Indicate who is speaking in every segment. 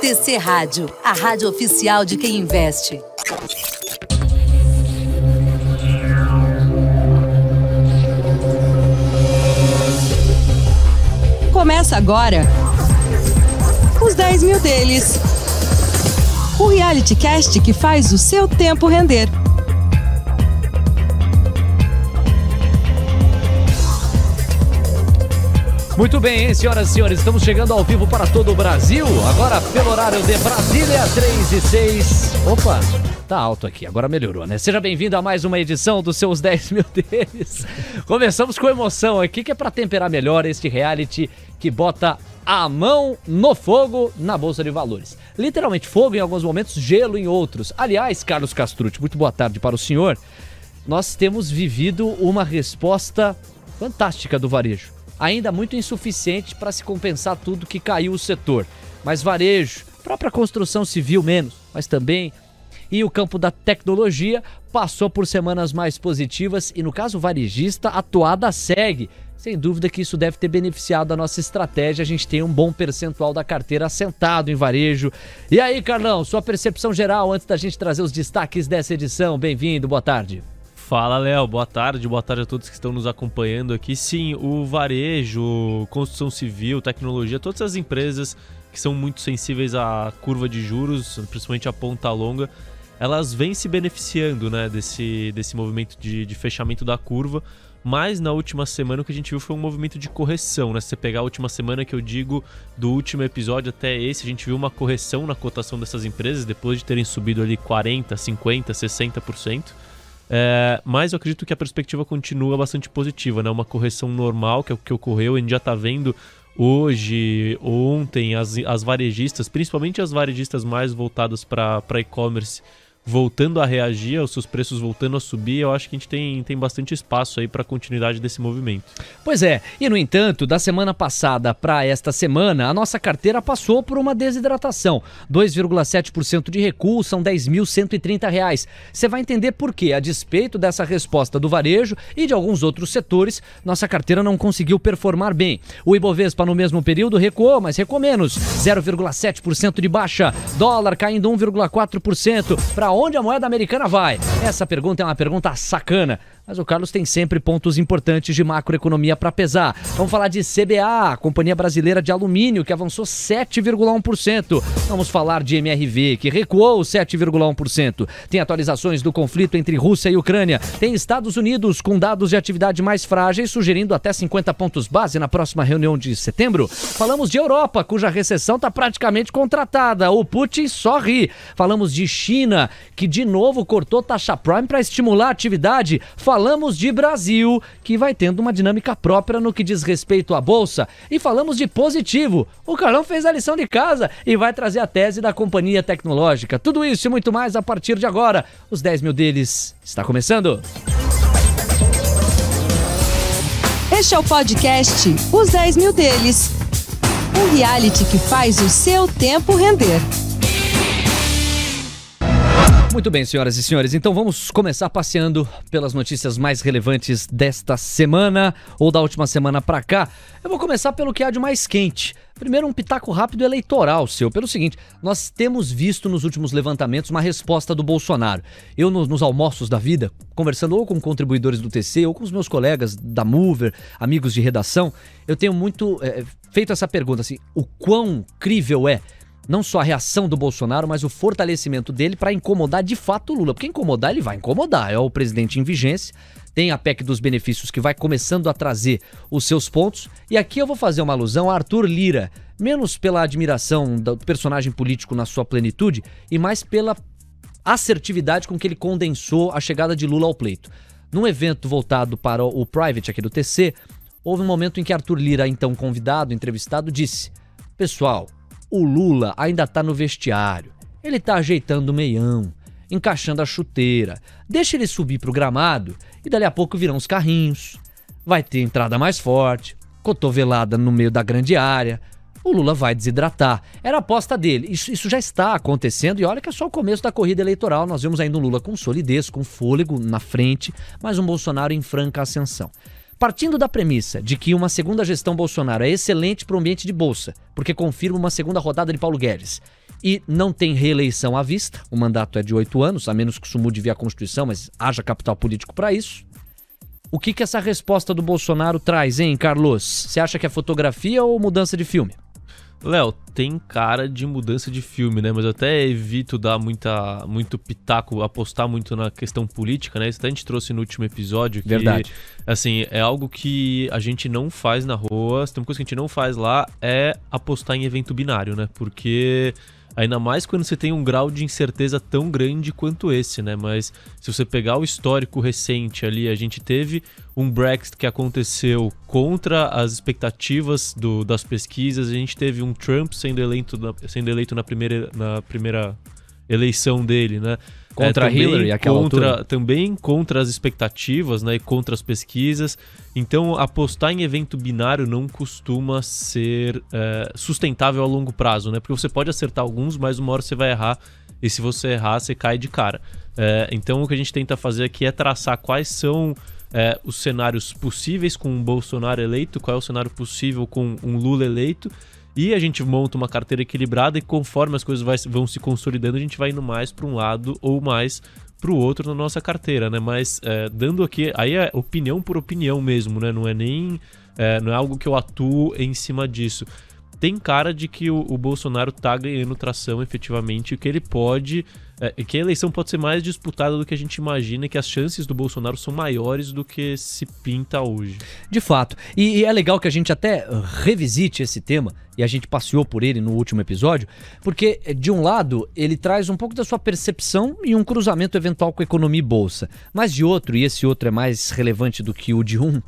Speaker 1: TC Rádio, a rádio oficial de quem investe. Começa agora os 10 mil deles. O reality cast que faz o seu tempo render.
Speaker 2: Muito bem, hein, senhoras e senhores, estamos chegando ao vivo para todo o Brasil, agora pelo horário de Brasília, 3 e 6. Opa, tá alto aqui, agora melhorou, né? Seja bem-vindo a mais uma edição dos seus 10 mil deles. Começamos com emoção aqui, que é para temperar melhor este reality que bota a mão no fogo na Bolsa de Valores. Literalmente fogo em alguns momentos, gelo em outros. Aliás, Carlos Castrucci, muito boa tarde para o senhor. Nós temos vivido uma resposta fantástica do varejo ainda muito insuficiente para se compensar tudo que caiu o setor. Mas varejo, própria construção civil menos, mas também e o campo da tecnologia passou por semanas mais positivas e no caso varejista a toada segue. Sem dúvida que isso deve ter beneficiado a nossa estratégia. A gente tem um bom percentual da carteira assentado em varejo. E aí, Carlão, sua percepção geral antes da gente trazer os destaques dessa edição. Bem-vindo, boa tarde.
Speaker 3: Fala, Léo. Boa tarde. Boa tarde a todos que estão nos acompanhando aqui. Sim, o varejo, construção civil, tecnologia, todas as empresas que são muito sensíveis à curva de juros, principalmente a ponta longa, elas vêm se beneficiando né, desse, desse movimento de, de fechamento da curva. Mas na última semana o que a gente viu foi um movimento de correção, né? Se você pegar a última semana que eu digo do último episódio até esse, a gente viu uma correção na cotação dessas empresas depois de terem subido ali 40, 50, 60%. É, mas eu acredito que a perspectiva continua bastante positiva, né? Uma correção normal, que é o que ocorreu, a gente já está vendo hoje, ontem, as, as varejistas, principalmente as varejistas mais voltadas para e-commerce, voltando a reagir, os seus preços voltando a subir, eu acho que a gente tem, tem bastante espaço aí para a continuidade desse movimento.
Speaker 2: Pois é, e no entanto, da semana passada para esta semana, a nossa carteira passou por uma desidratação. 2,7% de recuo são R$ 10.130. Você vai entender por quê. A despeito dessa resposta do varejo e de alguns outros setores, nossa carteira não conseguiu performar bem. O Ibovespa no mesmo período recuou, mas recuou menos, 0,7% de baixa. Dólar caindo 1,4% para onde a moeda americana vai? Essa pergunta é uma pergunta sacana. Mas o Carlos tem sempre pontos importantes de macroeconomia para pesar. Vamos falar de CBA, Companhia Brasileira de Alumínio, que avançou 7,1%. Vamos falar de MRV, que recuou 7,1%. Tem atualizações do conflito entre Rússia e Ucrânia. Tem Estados Unidos com dados de atividade mais frágeis, sugerindo até 50 pontos base na próxima reunião de setembro. Falamos de Europa, cuja recessão está praticamente contratada. O Putin só ri. Falamos de China, que de novo cortou taxa prime para estimular a atividade. Falamos de Brasil, que vai tendo uma dinâmica própria no que diz respeito à bolsa, e falamos de positivo. O Carlão fez a lição de casa e vai trazer a tese da companhia tecnológica. Tudo isso e muito mais a partir de agora. Os 10 mil deles está começando.
Speaker 1: Este é o podcast Os 10 mil deles. Um reality que faz o seu tempo render.
Speaker 2: Muito bem, senhoras e senhores, então vamos começar passeando pelas notícias mais relevantes desta semana ou da última semana para cá. Eu vou começar pelo que há de mais quente. Primeiro, um pitaco rápido eleitoral seu. Pelo seguinte, nós temos visto nos últimos levantamentos uma resposta do Bolsonaro. Eu, nos, nos almoços da vida, conversando ou com contribuidores do TC ou com os meus colegas da Mover, amigos de redação, eu tenho muito é, feito essa pergunta assim: o quão crível é não só a reação do Bolsonaro, mas o fortalecimento dele para incomodar de fato o Lula. Porque incomodar, ele vai incomodar. É o presidente em vigência, tem a PEC dos benefícios que vai começando a trazer os seus pontos. E aqui eu vou fazer uma alusão a Arthur Lira, menos pela admiração do personagem político na sua plenitude e mais pela assertividade com que ele condensou a chegada de Lula ao pleito. Num evento voltado para o private aqui do TC, houve um momento em que Arthur Lira, então convidado, entrevistado, disse: Pessoal, o Lula ainda tá no vestiário. Ele tá ajeitando o meião, encaixando a chuteira. Deixa ele subir pro gramado e dali a pouco virão os carrinhos. Vai ter entrada mais forte, cotovelada no meio da grande área. O Lula vai desidratar. Era a aposta dele. Isso, isso já está acontecendo e olha que é só o começo da corrida eleitoral. Nós vemos ainda um Lula com solidez, com fôlego na frente, mas um Bolsonaro em franca ascensão. Partindo da premissa de que uma segunda gestão Bolsonaro é excelente para o ambiente de bolsa, porque confirma uma segunda rodada de Paulo Guedes, e não tem reeleição à vista, o mandato é de oito anos, a menos que isso mude via Constituição, mas haja capital político para isso. O que, que essa resposta do Bolsonaro traz, hein, Carlos? Você acha que é fotografia ou mudança de filme?
Speaker 3: Léo, tem cara de mudança de filme, né? Mas eu até evito dar muita, muito pitaco, apostar muito na questão política, né? Isso até a gente trouxe no último episódio. Que,
Speaker 2: Verdade.
Speaker 3: Assim, é algo que a gente não faz na rua. Se tem uma coisa que a gente não faz lá é apostar em evento binário, né? Porque Ainda mais quando você tem um grau de incerteza tão grande quanto esse, né? Mas se você pegar o histórico recente ali, a gente teve um Brexit que aconteceu contra as expectativas do, das pesquisas, a gente teve um Trump sendo eleito na, sendo eleito na primeira, na primeira eleição dele, né?
Speaker 2: Contra
Speaker 3: é,
Speaker 2: Hillary, aquela
Speaker 3: contra,
Speaker 2: altura.
Speaker 3: Também contra as expectativas né, e contra as pesquisas. Então, apostar em evento binário não costuma ser é, sustentável a longo prazo, né? Porque você pode acertar alguns, mas uma hora você vai errar. E se você errar, você cai de cara. É, então, o que a gente tenta fazer aqui é traçar quais são é, os cenários possíveis com um Bolsonaro eleito, qual é o cenário possível com um Lula eleito e a gente monta uma carteira equilibrada e conforme as coisas vai, vão se consolidando, a gente vai indo mais para um lado ou mais para o outro na nossa carteira, né? Mas é, dando aqui, aí é opinião por opinião mesmo, né? Não é nem é, não é algo que eu atuo em cima disso. Tem cara de que o, o Bolsonaro tá ganhando tração efetivamente, que ele pode é, que a eleição pode ser mais disputada do que a gente imagina e que as chances do Bolsonaro são maiores do que se pinta hoje.
Speaker 2: De fato. E, e, é legal que a gente até revisite esse tema, e a gente passeou por ele no último episódio, porque, de um lado, ele traz um pouco da sua percepção e um cruzamento eventual com a economia e bolsa. Mas de outro, e esse outro é mais relevante do que o de um,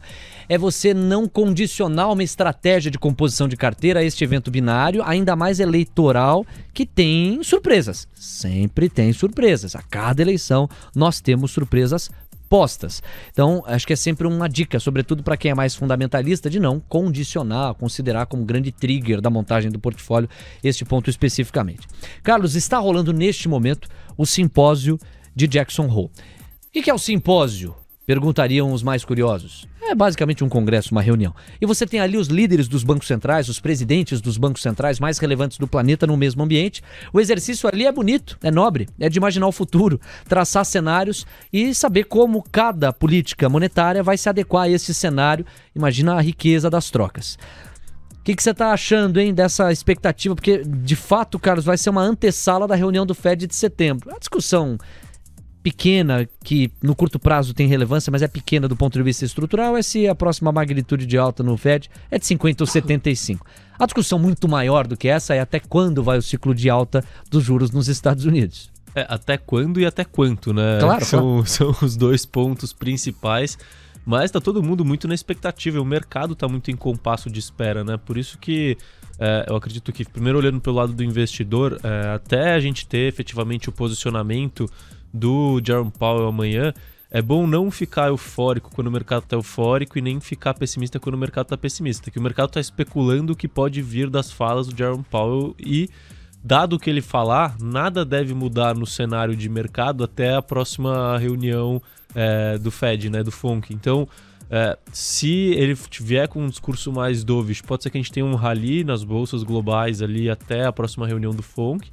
Speaker 2: é você não condicionar uma estratégia de composição de carteira a este evento binário, ainda mais eleitoral, que tem surpresas. Sempre tem tem surpresas. A cada eleição nós temos surpresas postas. Então, acho que é sempre uma dica, sobretudo para quem é mais fundamentalista, de não condicionar, considerar como grande trigger da montagem do portfólio este ponto especificamente. Carlos, está rolando neste momento o simpósio de Jackson Hole. O que é o simpósio? Perguntariam os mais curiosos. É basicamente um congresso, uma reunião. E você tem ali os líderes dos bancos centrais, os presidentes dos bancos centrais mais relevantes do planeta no mesmo ambiente. O exercício ali é bonito, é nobre, é de imaginar o futuro, traçar cenários e saber como cada política monetária vai se adequar a esse cenário. Imagina a riqueza das trocas. O que, você está achando, hein, dessa expectativa? Porque, de fato, Carlos, vai ser uma antessala da reunião do Fed de setembro. A discussão pequena, que no curto prazo tem relevância, mas é pequena do ponto de vista estrutural, é se a próxima magnitude de alta no Fed é de 50 ou 75. A discussão muito maior do que essa é até quando vai o ciclo de alta dos juros nos Estados Unidos.
Speaker 3: É, até quando e até quanto, né?
Speaker 2: Claro,
Speaker 3: são,
Speaker 2: claro.
Speaker 3: são os dois pontos principais. Mas está todo mundo muito na expectativa, o mercado está muito em compasso de espera, né? Por isso que é, eu acredito que, primeiro olhando pelo lado do investidor, é, até a gente ter efetivamente o posicionamento do Jerome Powell amanhã, é bom não ficar eufórico quando o mercado está eufórico e nem ficar pessimista quando o mercado está pessimista, que o mercado está especulando o que pode vir das falas do Jerome Powell e dado o que ele falar, nada deve mudar no cenário de mercado até a próxima reunião é, do Fed, né, do FONC. Então, é, se ele vier com um discurso mais dovish, pode ser que a gente tenha um rally nas bolsas globais ali até a próxima reunião do FONC.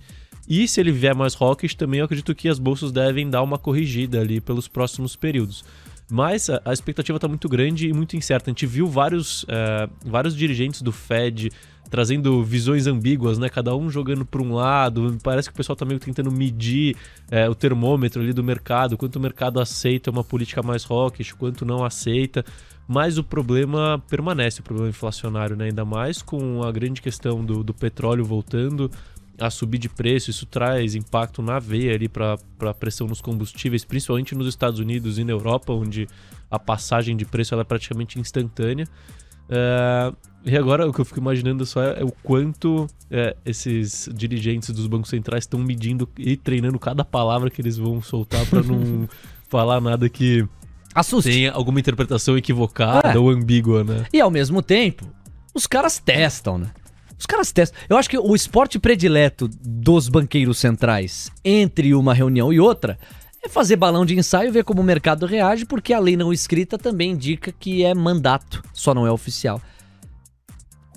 Speaker 3: E se ele vier mais rocks, também eu acredito que as bolsas devem dar uma corrigida ali pelos próximos períodos. Mas a, expectativa está muito grande e muito incerta. A gente viu vários, é, vários dirigentes do Fed trazendo visões ambíguas, né? Cada um jogando para um lado. Parece que o pessoal está meio tentando medir é, o termômetro ali do mercado, quanto o mercado aceita uma política mais rockish, quanto não aceita. Mas o problema permanece, o problema inflacionário, né? Ainda mais com a grande questão do, do petróleo voltando a subir de preço, isso traz impacto na veia ali para a pressão nos combustíveis, principalmente nos Estados Unidos e na Europa, onde a passagem de preço é praticamente instantânea. É, e agora o que eu fico imaginando só é, é o quanto é, esses dirigentes dos bancos centrais estão medindo e treinando cada palavra que eles vão soltar para não falar nada que
Speaker 2: Assuste.
Speaker 3: tenha alguma interpretação equivocada é. ou ambígua, né?
Speaker 2: E ao mesmo tempo, os caras testam, né? Os caras testam. Eu acho que o esporte predileto dos banqueiros centrais entre uma reunião e outra é fazer balão de ensaio, ver como o mercado reage, porque a lei não escrita também indica que é mandato, só não é oficial.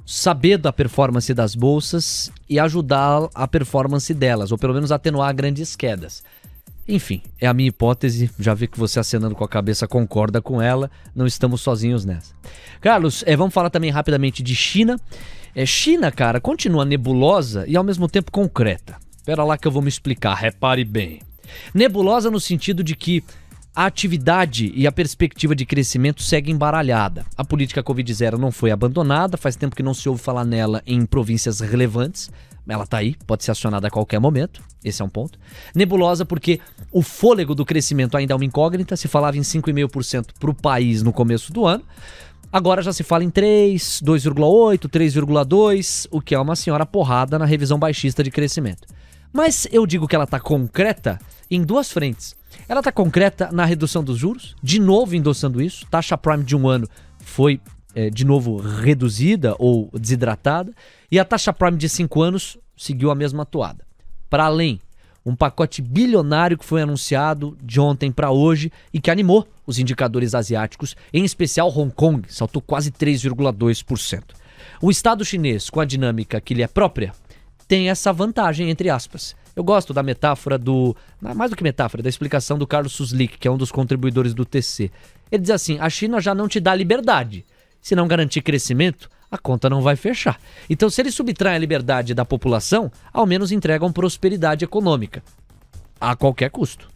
Speaker 2: Saber da performance das bolsas e ajudar a performance delas, ou pelo menos atenuar grandes quedas. Enfim, é a minha hipótese. Já vi que você acenando com a cabeça concorda com ela. Não estamos sozinhos nessa. Carlos, é, vamos falar também rapidamente de China. É, China, cara, continua nebulosa e ao mesmo tempo concreta. Espera lá que eu vou me explicar, repare bem. Nebulosa no sentido de que a atividade e a perspectiva de crescimento segue embaralhada. A política Covid-0 não foi abandonada, faz tempo que não se ouve falar nela em províncias relevantes. Ela está aí, pode ser acionada a qualquer momento. Esse é um ponto. Nebulosa porque o fôlego do crescimento ainda é uma incógnita. Se falava em 5,5% para o país no começo do ano. Agora já se fala em 3, 2,8, 3,2, o que é uma senhora porrada na revisão baixista de crescimento. Mas eu digo que ela está concreta em duas frentes. Ela está concreta na redução dos juros, de novo endossando isso. Taxa prime de um ano foi é, de novo reduzida ou desidratada, e a taxa prime de cinco anos seguiu a mesma toada. Para além, um pacote bilionário que foi anunciado de ontem para hoje e que animou os indicadores asiáticos, em especial Hong Kong, saltou quase 3,2%. O Estado chinês, com a dinâmica que lhe é própria, tem essa vantagem, entre aspas. Eu gosto da metáfora do. Mais do que metáfora, da explicação do Carlos Suslik, que é um dos contribuidores do TC. Ele diz assim: a China já não te dá liberdade. Se não garantir crescimento, a conta não vai fechar. Então, se eles subtraem a liberdade da população, ao menos entregam prosperidade econômica. A qualquer custo.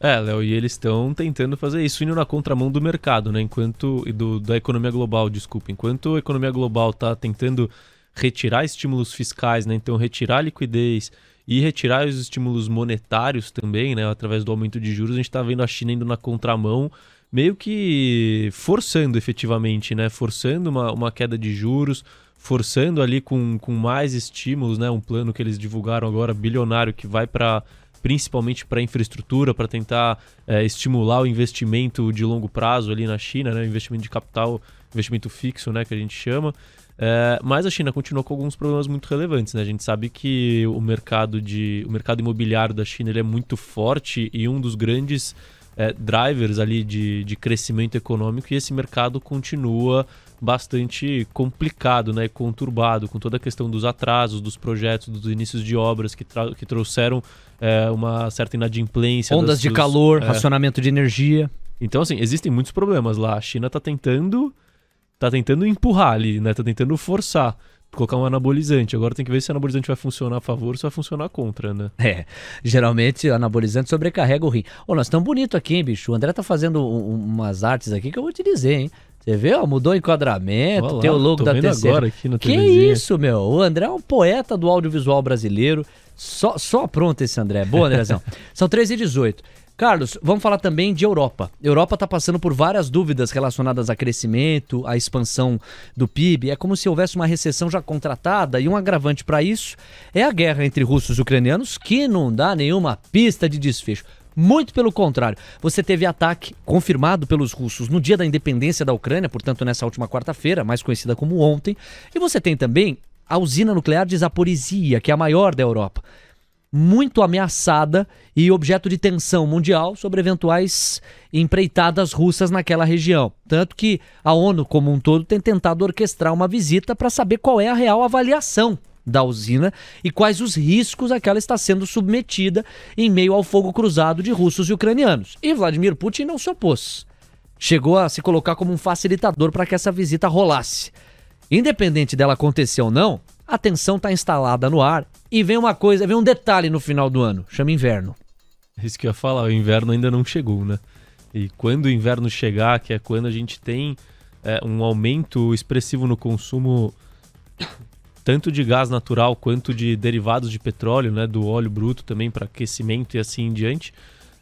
Speaker 3: É, Léo, e eles estão tentando fazer isso indo na contramão do mercado, né? Enquanto. Do, da economia global, desculpa. Enquanto a economia global está tentando retirar estímulos fiscais, né? Então, retirar liquidez e retirar os estímulos monetários também, né, através do aumento de juros, a gente está vendo a China indo na contramão, meio que forçando efetivamente, né, forçando uma, uma queda de juros, forçando ali com, com mais estímulos, né, um plano que eles divulgaram agora, bilionário, que vai para principalmente para infraestrutura, para tentar é, estimular o investimento de longo prazo ali na China, né, investimento de capital, investimento fixo, né, que a gente chama. É, mas a China continua com alguns problemas muito relevantes. Né? A gente sabe que o mercado, de, o mercado imobiliário da China ele é muito forte e um dos grandes é, drivers ali de, de crescimento econômico e esse mercado continua bastante complicado, né, conturbado, com toda a questão dos atrasos, dos projetos, dos inícios de obras que, que trouxeram é, uma certa inadimplência.
Speaker 2: Ondas
Speaker 3: das,
Speaker 2: de
Speaker 3: dos,
Speaker 2: calor,
Speaker 3: é.
Speaker 2: racionamento de energia.
Speaker 3: Então, assim, existem muitos problemas lá. A China está tentando tá tentando empurrar ali, né? Tá tentando forçar colocar um anabolizante. Agora tem que ver se o anabolizante vai funcionar a favor ou se vai funcionar contra, né?
Speaker 2: É, geralmente o anabolizante sobrecarrega o rim. Ô, nós estamos bonito aqui, hein, bicho? O André tá fazendo um, umas artes aqui que eu vou te dizer, hein? Você vê, ó, mudou o enquadramento, Olá, tem o logo da TC.
Speaker 3: agora aqui na
Speaker 2: Que isso, meu? O André é um poeta do audiovisual brasileiro. Só, só pronto esse André. Boa, Andrezão. São 13 e 18. Carlos, vamos falar também de Europa. Europa está passando por várias dúvidas relacionadas a crescimento, a expansão do PIB. É como se houvesse uma recessão já contratada e um agravante para isso é a guerra entre russos e ucranianos, que não dá nenhuma pista de desfecho. Muito pelo contrário, você teve ataque confirmado pelos russos no dia da independência da Ucrânia, portanto, nessa última quarta-feira, mais conhecida como ontem. E você tem também a usina nuclear de Zaporizhia, que é a maior da Europa muito ameaçada e objeto de tensão mundial sobre eventuais empreitadas russas naquela região. Tanto que a ONU, como um todo, tem tentado orquestrar uma visita para saber qual é a real avaliação da usina e quais os riscos a que ela está sendo submetida em meio ao fogo cruzado de russos e ucranianos. E Vladimir Putin não se opôs. Chegou a se colocar como um facilitador para que essa visita rolasse. Independente dela acontecer ou não, a tensão está instalada no ar e vem uma coisa, vem um detalhe no final do ano, chama inverno.
Speaker 3: Isso que eu ia falar, o inverno ainda não chegou, né? E quando o inverno chegar, que é quando a gente tem é, um aumento expressivo no consumo tanto de gás natural quanto de derivados de petróleo, né, do óleo bruto também para aquecimento e assim em diante,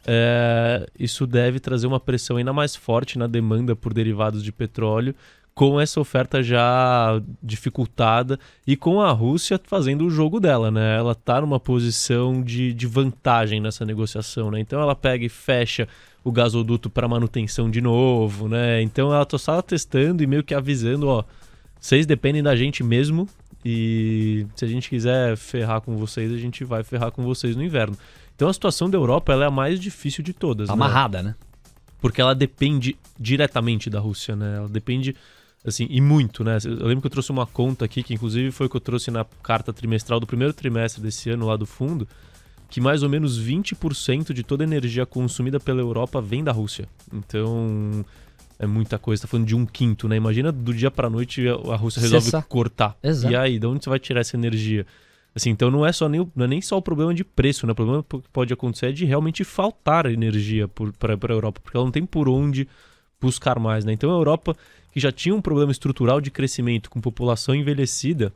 Speaker 3: é, isso deve trazer uma pressão ainda mais forte na demanda por derivados de petróleo com essa oferta já dificultada e com a Rússia fazendo o jogo dela, né? Ela tá numa posição de, de vantagem nessa negociação, né? Então ela pega e fecha o gasoduto para manutenção de novo, né? Então ela tá só testando e meio que avisando, ó, vocês dependem da gente mesmo e se a gente quiser ferrar com vocês, a gente vai ferrar com vocês no inverno. Então a situação da Europa é a mais difícil de todas.
Speaker 2: Tá
Speaker 3: né?
Speaker 2: amarrada, né?
Speaker 3: Porque ela depende diretamente da Rússia, né? Ela depende, assim, e muito, né? Eu lembro que eu trouxe uma conta aqui, que inclusive foi o que eu trouxe na carta trimestral do primeiro trimestre desse ano lá do fundo, que mais ou menos 20% de toda a energia consumida pela Europa vem da Rússia. Então, é muita coisa. Tá falando de um quinto, né? Imagina do dia pra noite a Rússia resolve
Speaker 2: Cessar.
Speaker 3: cortar.
Speaker 2: Exato.
Speaker 3: E aí, de onde você vai tirar essa energia? Assim, então não é só nem, é nem só o problema de preço, né? O problema que pode acontecer é de realmente faltar energia para a Europa, porque ela não tem por onde buscar mais, né? Então a Europa, que já tinha um problema estrutural de crescimento com população envelhecida,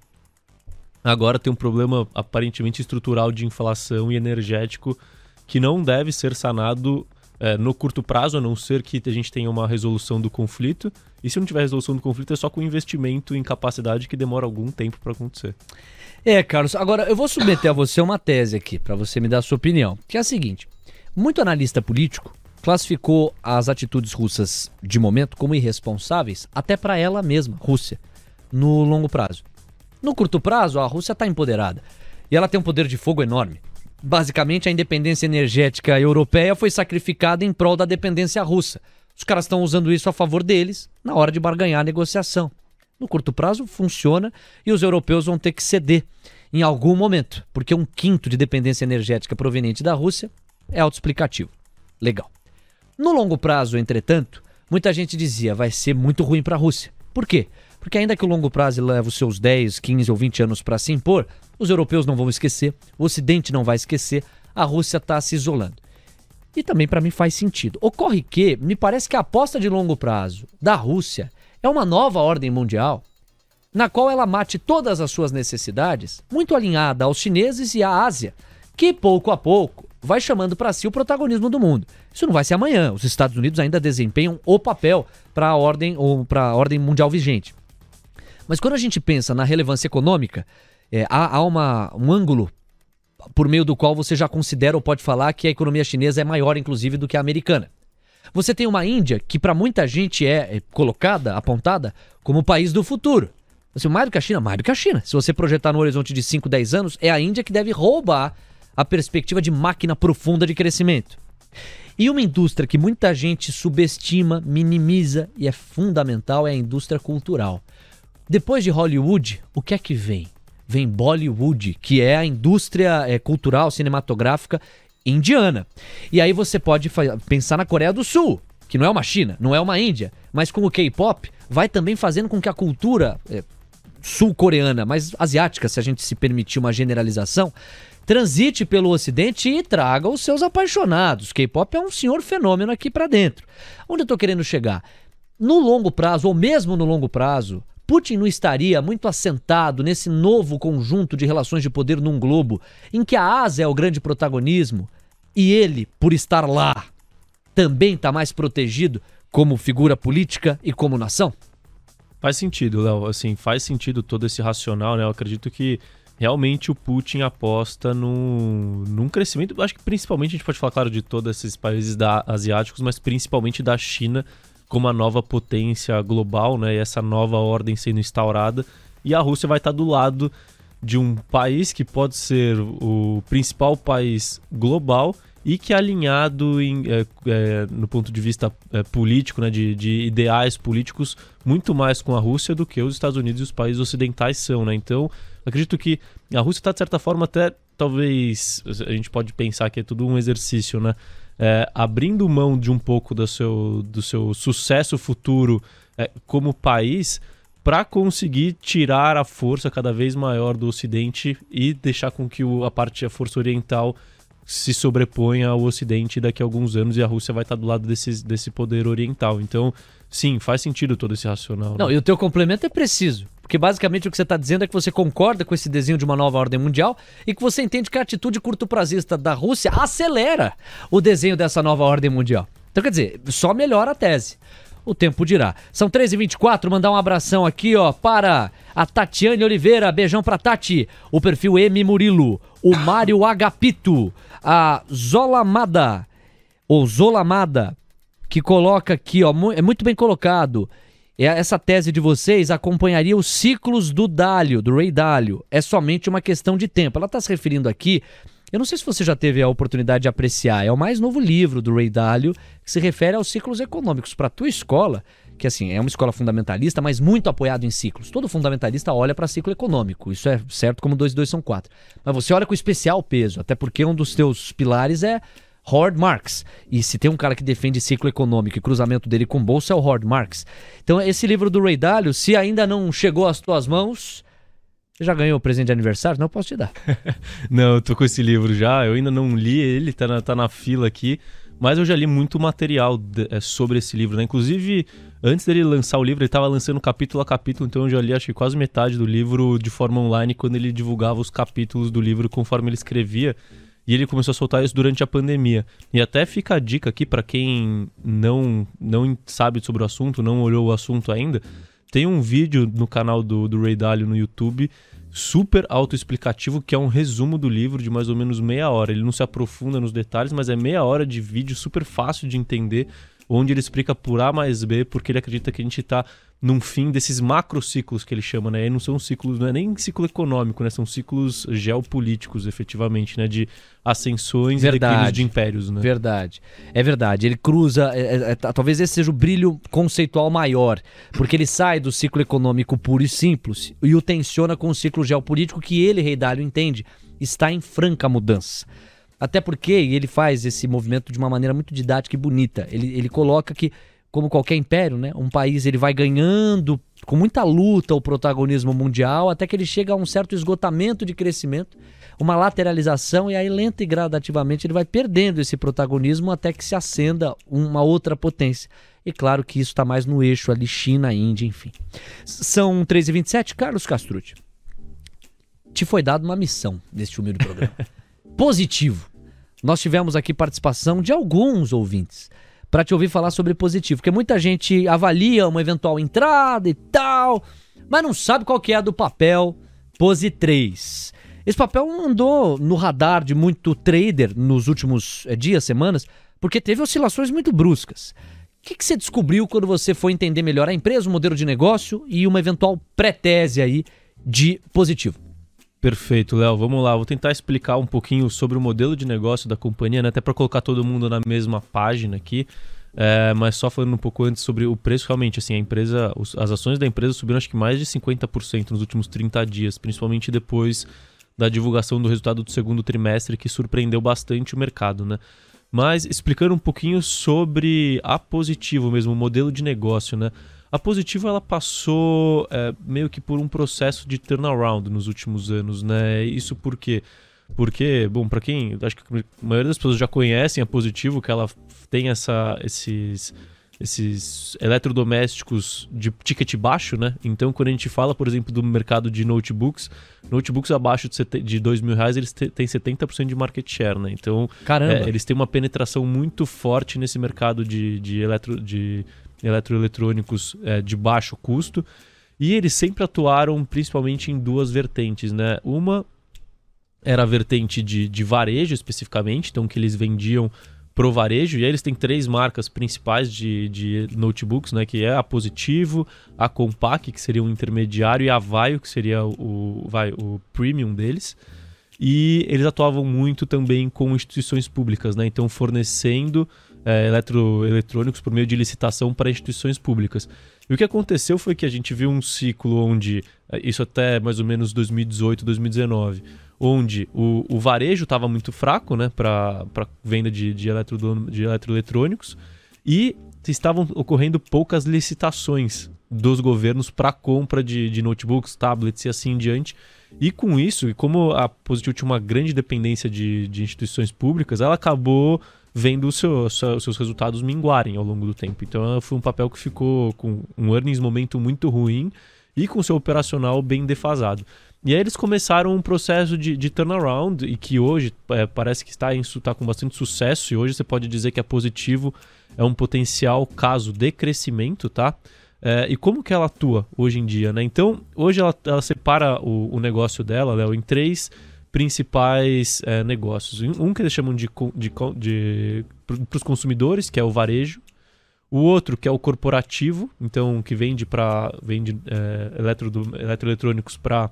Speaker 3: agora tem um problema aparentemente estrutural de inflação e energético que não deve ser sanado é, no curto prazo, a não ser que a gente tenha uma resolução do conflito. E se não tiver resolução do conflito, é só com investimento em capacidade que demora algum tempo para acontecer.
Speaker 2: É, Carlos, agora eu vou submeter a você uma tese aqui, pra você me dar a sua opinião, que é a seguinte: muito analista político classificou as atitudes russas de momento como irresponsáveis, até pra ela mesma, Rússia, no longo prazo. No curto prazo, a Rússia está empoderada e ela tem um poder de fogo enorme. Basicamente, a independência energética europeia foi sacrificada em prol da dependência russa. Os caras estão usando isso a favor deles na hora de barganhar a negociação. No curto prazo, funciona e os europeus vão ter que ceder em algum momento, porque um quinto de dependência energética proveniente da Rússia é autoexplicativo. Legal. No longo prazo, entretanto, muita gente dizia vai ser muito ruim para a Rússia. Por quê? Porque ainda que o longo prazo leve os seus 10, 15 ou 20 anos para se impor, os europeus não vão esquecer, o Ocidente não vai esquecer, a Rússia está se isolando. E também para mim faz sentido. Ocorre que me parece que a aposta de longo prazo da Rússia é uma nova ordem mundial na qual ela mate todas as suas necessidades, muito alinhada aos chineses e à Ásia, que pouco a pouco vai chamando para si o protagonismo do mundo. Isso não vai ser amanhã. Os Estados Unidos ainda desempenham o papel para a ordem ou para a ordem mundial vigente. Mas quando a gente pensa na relevância econômica, é, há, há uma, um ângulo por meio do qual você já considera ou pode falar que a economia chinesa é maior, inclusive, do que a americana. Você tem uma Índia que, para muita gente, é, é colocada, apontada, como o país do futuro. Assim, mais do que a China, mais do que a China. Se você projetar no horizonte de 5, 10 anos, é a Índia que deve roubar a perspectiva de máquina profunda de crescimento. E uma indústria que muita gente subestima, minimiza e é fundamental é a indústria cultural. Depois de Hollywood, o que é que vem? Vem Bollywood, que é a indústria é, cultural cinematográfica indiana. E aí você pode pensar na Coreia do Sul, que não é uma China, não é uma Índia, mas com o K-pop vai também fazendo com que a cultura é, sul-coreana, mas asiática, se a gente se permitir uma generalização, transite pelo Ocidente e traga os seus apaixonados. K-pop é um senhor fenômeno aqui pra dentro. Onde eu tô querendo chegar? No longo prazo, ou mesmo no longo prazo, Putin não estaria muito assentado nesse novo conjunto de relações de poder num globo em que a Ásia é o grande protagonismo e ele, por estar lá, também está mais protegido como figura política e como nação?
Speaker 3: Faz sentido, Léo. Assim, faz sentido todo esse racional, né? Eu acredito que realmente o Putin aposta num, num crescimento. Acho que principalmente a gente pode falar, claro, de todos esses países da, asiáticos, mas principalmente da China como a nova potência global, né? E essa nova ordem sendo instaurada. E a Rússia vai estar do lado de um país que pode ser o principal país global e que é alinhado em, é, é, no ponto de vista é, político, né, de, de ideais políticos, muito mais com a Rússia do que os Estados Unidos e os países ocidentais são. Né? Então, acredito que a Rússia está, de certa forma, até talvez a gente pode pensar que é tudo um exercício, né? É, abrindo mão de um pouco do seu, do seu sucesso futuro é, como país para conseguir tirar a força cada vez maior do Ocidente e deixar com que o, a parte a força oriental se sobreponha ao Ocidente daqui a alguns anos e a Rússia vai estar do lado desse, desse poder oriental. Então, sim, faz sentido todo esse racional.
Speaker 2: Não,
Speaker 3: né?
Speaker 2: e o teu complemento é preciso. Porque basicamente o que você está dizendo é que você concorda com esse desenho de uma nova ordem mundial e que você entende que a atitude curto-prazista da Rússia acelera o desenho dessa nova ordem mundial. Então, quer dizer, só melhora a tese. O tempo dirá. São 13h24, mandar um abração aqui, ó, para a Tatiane Oliveira. Beijão pra Tati. O perfil M Murilo. O Mário Agapito. A Zolamada. Ou Zolamada. Que coloca aqui, ó, é muito bem colocado. Essa tese de vocês acompanharia os ciclos do Dalio, do Ray Dalio. É somente uma questão de tempo. Ela está se referindo aqui. Eu não sei se você já teve a oportunidade de apreciar. É o mais novo livro do Ray Dalio que se refere aos ciclos econômicos. Para a tua escola, que assim é uma escola fundamentalista, mas muito apoiado em ciclos. Todo fundamentalista olha para ciclo econômico. Isso é certo como 2 e 2 são 4. Mas você olha com especial peso, até porque um dos teus pilares é Howard Marks. E se tem um cara que defende ciclo econômico e cruzamento dele com bolsa é o Howard Marks. Então esse livro do Ray Dalio, se ainda não chegou às tuas mãos, já ganhou o presente de aniversário? Não, posso te dar.
Speaker 3: não, eu tô com esse livro já, eu ainda não li ele, tá na, tá na fila aqui. Mas eu já li muito material de, é, sobre esse livro, né? Inclusive, antes dele lançar o livro, ele estava lançando capítulo a capítulo, então eu já li acho que quase metade do livro de forma online quando ele divulgava os capítulos do livro conforme ele escrevia. E ele começou a soltar isso durante a pandemia. E até fica a dica aqui para quem não, não sabe sobre o assunto, não olhou o assunto ainda. Tem um vídeo no canal do, do Ray Dalio no YouTube super autoexplicativo, que é um resumo do livro de mais ou menos meia hora. Ele não se aprofunda nos detalhes, mas é meia hora de vídeo super fácil de entender onde ele explica por A mais B, porque ele acredita que a gente está num fim desses macrociclos que ele chama, né? E não são ciclos, não é nem ciclo econômico, né? São ciclos geopolíticos, efetivamente, né? De ascensões verdade, e declínios de impérios, né?
Speaker 2: Verdade. É verdade. Ele cruza. É, é, é, talvez esse seja o brilho conceitual maior, porque ele sai do ciclo econômico puro e simples e o tensiona com o ciclo geopolítico que ele, Rei Dálio, entende está em franca mudança. Até porque ele faz esse movimento de uma maneira muito didática e bonita. Ele, ele coloca que, como qualquer império, né, um país ele vai ganhando com muita luta o protagonismo mundial até que ele chega a um certo esgotamento de crescimento, uma lateralização e aí lenta e gradativamente ele vai perdendo esse protagonismo até que se acenda uma outra potência. E claro que isso está mais no eixo ali China, Índia, enfim. São 3h27, Carlos Castrucci. Te foi dada uma missão neste humilde programa. positivo. Nós tivemos aqui participação de alguns ouvintes para te ouvir falar sobre positivo, porque muita gente avalia uma eventual entrada e tal, mas não sabe qual que é a do papel Pose 3. Esse papel andou no radar de muito trader nos últimos é, dias, semanas, porque teve oscilações muito bruscas. O que, que, você descobriu quando você foi entender melhor a empresa, o modelo de negócio e uma eventual pré-tese aí de positivo?
Speaker 3: Perfeito, Léo. Vamos lá. Vou tentar explicar um pouquinho sobre o modelo de negócio da companhia, né? até para colocar todo mundo na mesma página aqui. É, mas só falando um pouco antes sobre o preço, realmente, assim, a empresa, as ações da empresa subiram acho que mais de 50% nos últimos 30 dias, principalmente depois da divulgação do resultado do segundo trimestre, que surpreendeu bastante o mercado, né? Mas explicando um pouquinho sobre a positivo mesmo, o modelo de negócio, né? A Positivo ela passou é, meio que por um processo de turnaround nos últimos anos, né? Isso por quê? Porque, bom, para quem acho que a maioria das pessoas já conhecem a Positivo, que ela tem essa, esses esses eletrodomésticos de ticket baixo, né? Então, quando a gente fala, por exemplo, do mercado de notebooks, notebooks abaixo de, dois mil reais, eles têm 70% de market share, né? Então, é, eles têm uma penetração muito forte nesse mercado de, de, eletro, de eletroeletrônicos é, de baixo custo. E eles sempre atuaram principalmente em duas vertentes, né? Uma era a vertente de, de varejo especificamente, então que eles vendiam pro varejo, e aí eles têm três marcas principais de, de notebooks, né? Que é a Positivo, a Compaq, que seria um intermediário, e a Vaio, que seria o, vai, o premium deles. E eles atuavam muito também com instituições públicas, né? Então fornecendo é, eletroeletrônicos por meio de licitação para instituições públicas. E o que aconteceu foi que a gente viu um ciclo onde, é, isso até mais ou menos 2018, 2019, onde o, o varejo estava muito fraco né, para venda de, de, eletro, de eletroeletrônicos e estavam ocorrendo poucas licitações dos governos para compra de, de notebooks, tablets e assim em diante. E com isso, e como a Positivo tinha uma grande dependência de, de instituições públicas, ela acabou vendo seu, seus resultados minguarem ao longo do tempo. Então foi um papel que ficou com um earnings momento muito ruim e com seu operacional bem defasado. E aí eles começaram um processo de, de turnaround e que hoje é, parece que está, em, está com bastante sucesso e hoje você pode dizer que é positivo, é um potencial caso de crescimento, tá? É, e como que ela atua hoje em dia, né? Então, hoje ela, ela separa o, o negócio dela, Léo, em três principais é, negócios. Um que eles chamam de, de, de para os consumidores, que é o varejo. O outro, que é o corporativo, então que vende para vende é, eletro, eletroeletrônicos para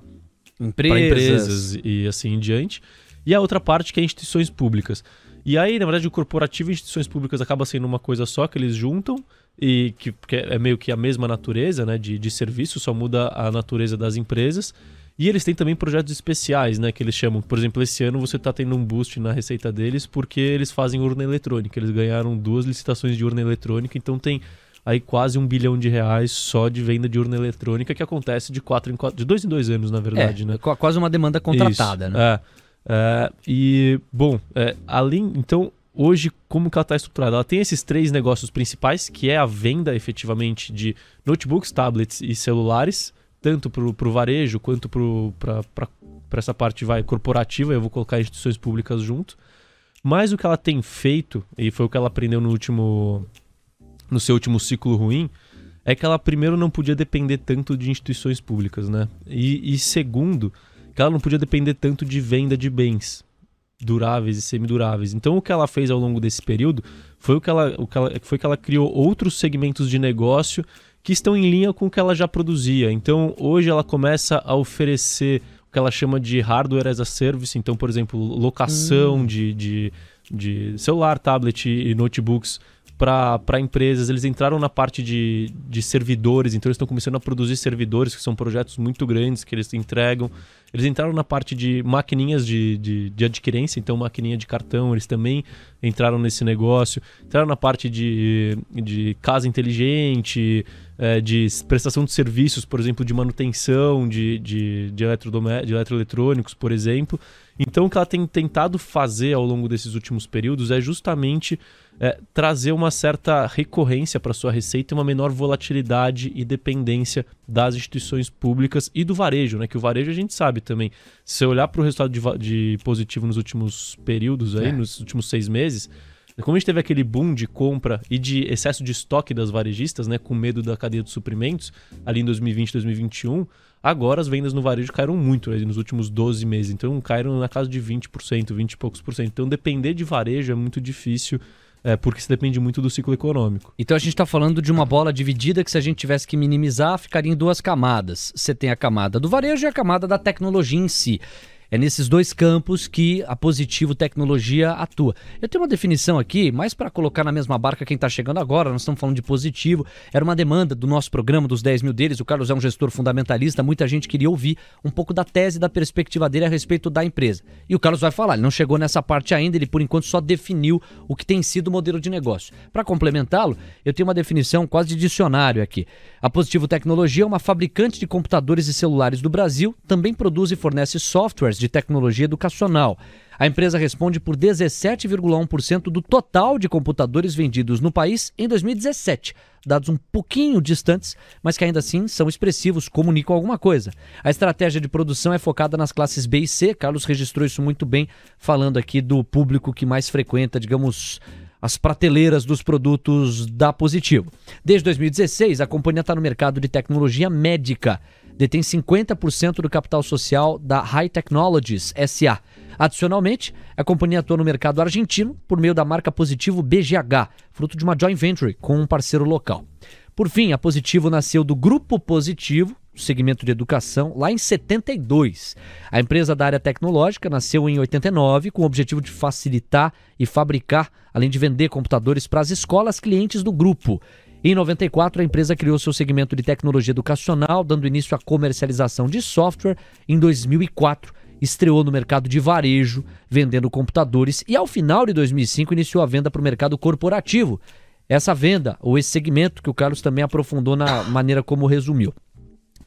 Speaker 2: empresas.
Speaker 3: empresas e assim em diante. E a outra parte que é instituições públicas. E aí, na verdade, o corporativo e instituições públicas acaba sendo uma coisa só que eles juntam e que, que é meio que a mesma natureza né, de, de serviço, só muda a natureza das empresas. E eles têm também projetos especiais, né? Que eles chamam. Por exemplo, esse ano você está tendo um boost na receita deles porque eles fazem urna eletrônica. Eles ganharam duas licitações de urna eletrônica, então tem aí quase um bilhão de reais só de venda de urna eletrônica que acontece de quatro em quatro, de dois em dois anos, na verdade,
Speaker 2: é,
Speaker 3: né?
Speaker 2: Quase uma demanda contratada,
Speaker 3: Isso,
Speaker 2: né?
Speaker 3: É, é, e, bom, é, além. Então, hoje, como que ela está estruturada? Ela tem esses três negócios principais, que é a venda efetivamente de notebooks, tablets e celulares tanto para o varejo quanto para essa parte vai corporativa, eu vou colocar instituições públicas junto. Mas o que ela tem feito, e foi o que ela aprendeu no último no seu último ciclo ruim, é que ela primeiro não podia depender tanto de instituições públicas, né? E, e segundo, que ela não podia depender tanto de venda de bens duráveis e semiduráveis. Então o que ela fez ao longo desse período foi o que ela, o que ela, foi que ela criou outros segmentos de negócio que estão em linha com o que ela já produzia. Então, hoje ela começa a oferecer o que ela chama de hardware as a service. Então, por exemplo, locação hum. de, de, de celular, tablet e notebooks para empresas. Eles entraram na parte de, de servidores, então eles estão começando a produzir servidores, que são projetos muito grandes que eles entregam. Eles entraram na parte de maquininhas de, de, de adquirência, então maquininha de cartão, eles também entraram nesse negócio. Entraram na parte de, de casa inteligente, é, de prestação de serviços, por exemplo, de manutenção de, de, de, de eletroeletrônicos, por exemplo. Então, o que ela tem tentado fazer ao longo desses últimos períodos é justamente é, trazer uma certa recorrência para sua receita e uma menor volatilidade e dependência das instituições públicas e do varejo, né? Que o varejo a gente sabe também. Se você olhar para o resultado de, de, positivo nos últimos períodos aí, é. nos últimos seis meses, como a gente teve aquele boom de compra e de excesso de estoque das varejistas, né, com medo da cadeia de suprimentos, ali em 2020, 2021, agora as vendas no varejo caíram muito né, nos últimos 12 meses. Então caíram na casa de 20%, 20 e poucos por cento. Então depender de varejo é muito difícil é, porque se depende muito do ciclo econômico.
Speaker 2: Então a gente está falando de uma bola dividida que se a gente tivesse que minimizar, ficaria em duas camadas. Você tem a camada do varejo e a camada da tecnologia em si. É nesses dois campos que a Positivo Tecnologia atua. Eu tenho uma definição aqui, mais para colocar na mesma barca quem está chegando agora, nós estamos falando de positivo. Era uma demanda do nosso programa dos 10 mil deles. O Carlos é um gestor fundamentalista, muita gente queria ouvir um pouco da tese da perspectiva dele a respeito da empresa. E o Carlos vai falar, ele não chegou nessa parte ainda, ele por enquanto só definiu o que tem sido o modelo de negócio. Para complementá-lo, eu tenho uma definição quase de dicionário aqui. A Positivo Tecnologia é uma fabricante de computadores e celulares do Brasil, também produz e fornece softwares de tecnologia educacional. A empresa responde por 17,1% do total de computadores vendidos no país em 2017, dados um pouquinho distantes, mas que ainda assim são expressivos, comunicam alguma coisa. A estratégia de produção é focada nas classes B e C. Carlos registrou isso muito bem, falando aqui do público que mais frequenta, digamos, as prateleiras dos produtos da Positivo. Desde 2016, a companhia está no mercado de tecnologia médica detém 50% do capital social da High Technologies SA. Adicionalmente, a companhia atua no mercado argentino por meio da marca Positivo BGH, fruto de uma joint venture com um parceiro local. Por fim, a Positivo nasceu do Grupo Positivo, segmento de educação, lá em 72. A empresa da área tecnológica nasceu em 89 com o objetivo de facilitar e fabricar, além de vender computadores para as escolas clientes do grupo. Em 94, a empresa criou seu segmento de tecnologia educacional, dando início à comercialização de software. Em 2004, estreou no mercado de varejo, vendendo computadores, e ao final de 2005 iniciou a venda para o mercado corporativo. Essa venda, ou esse segmento, que o Carlos também aprofundou na maneira como resumiu.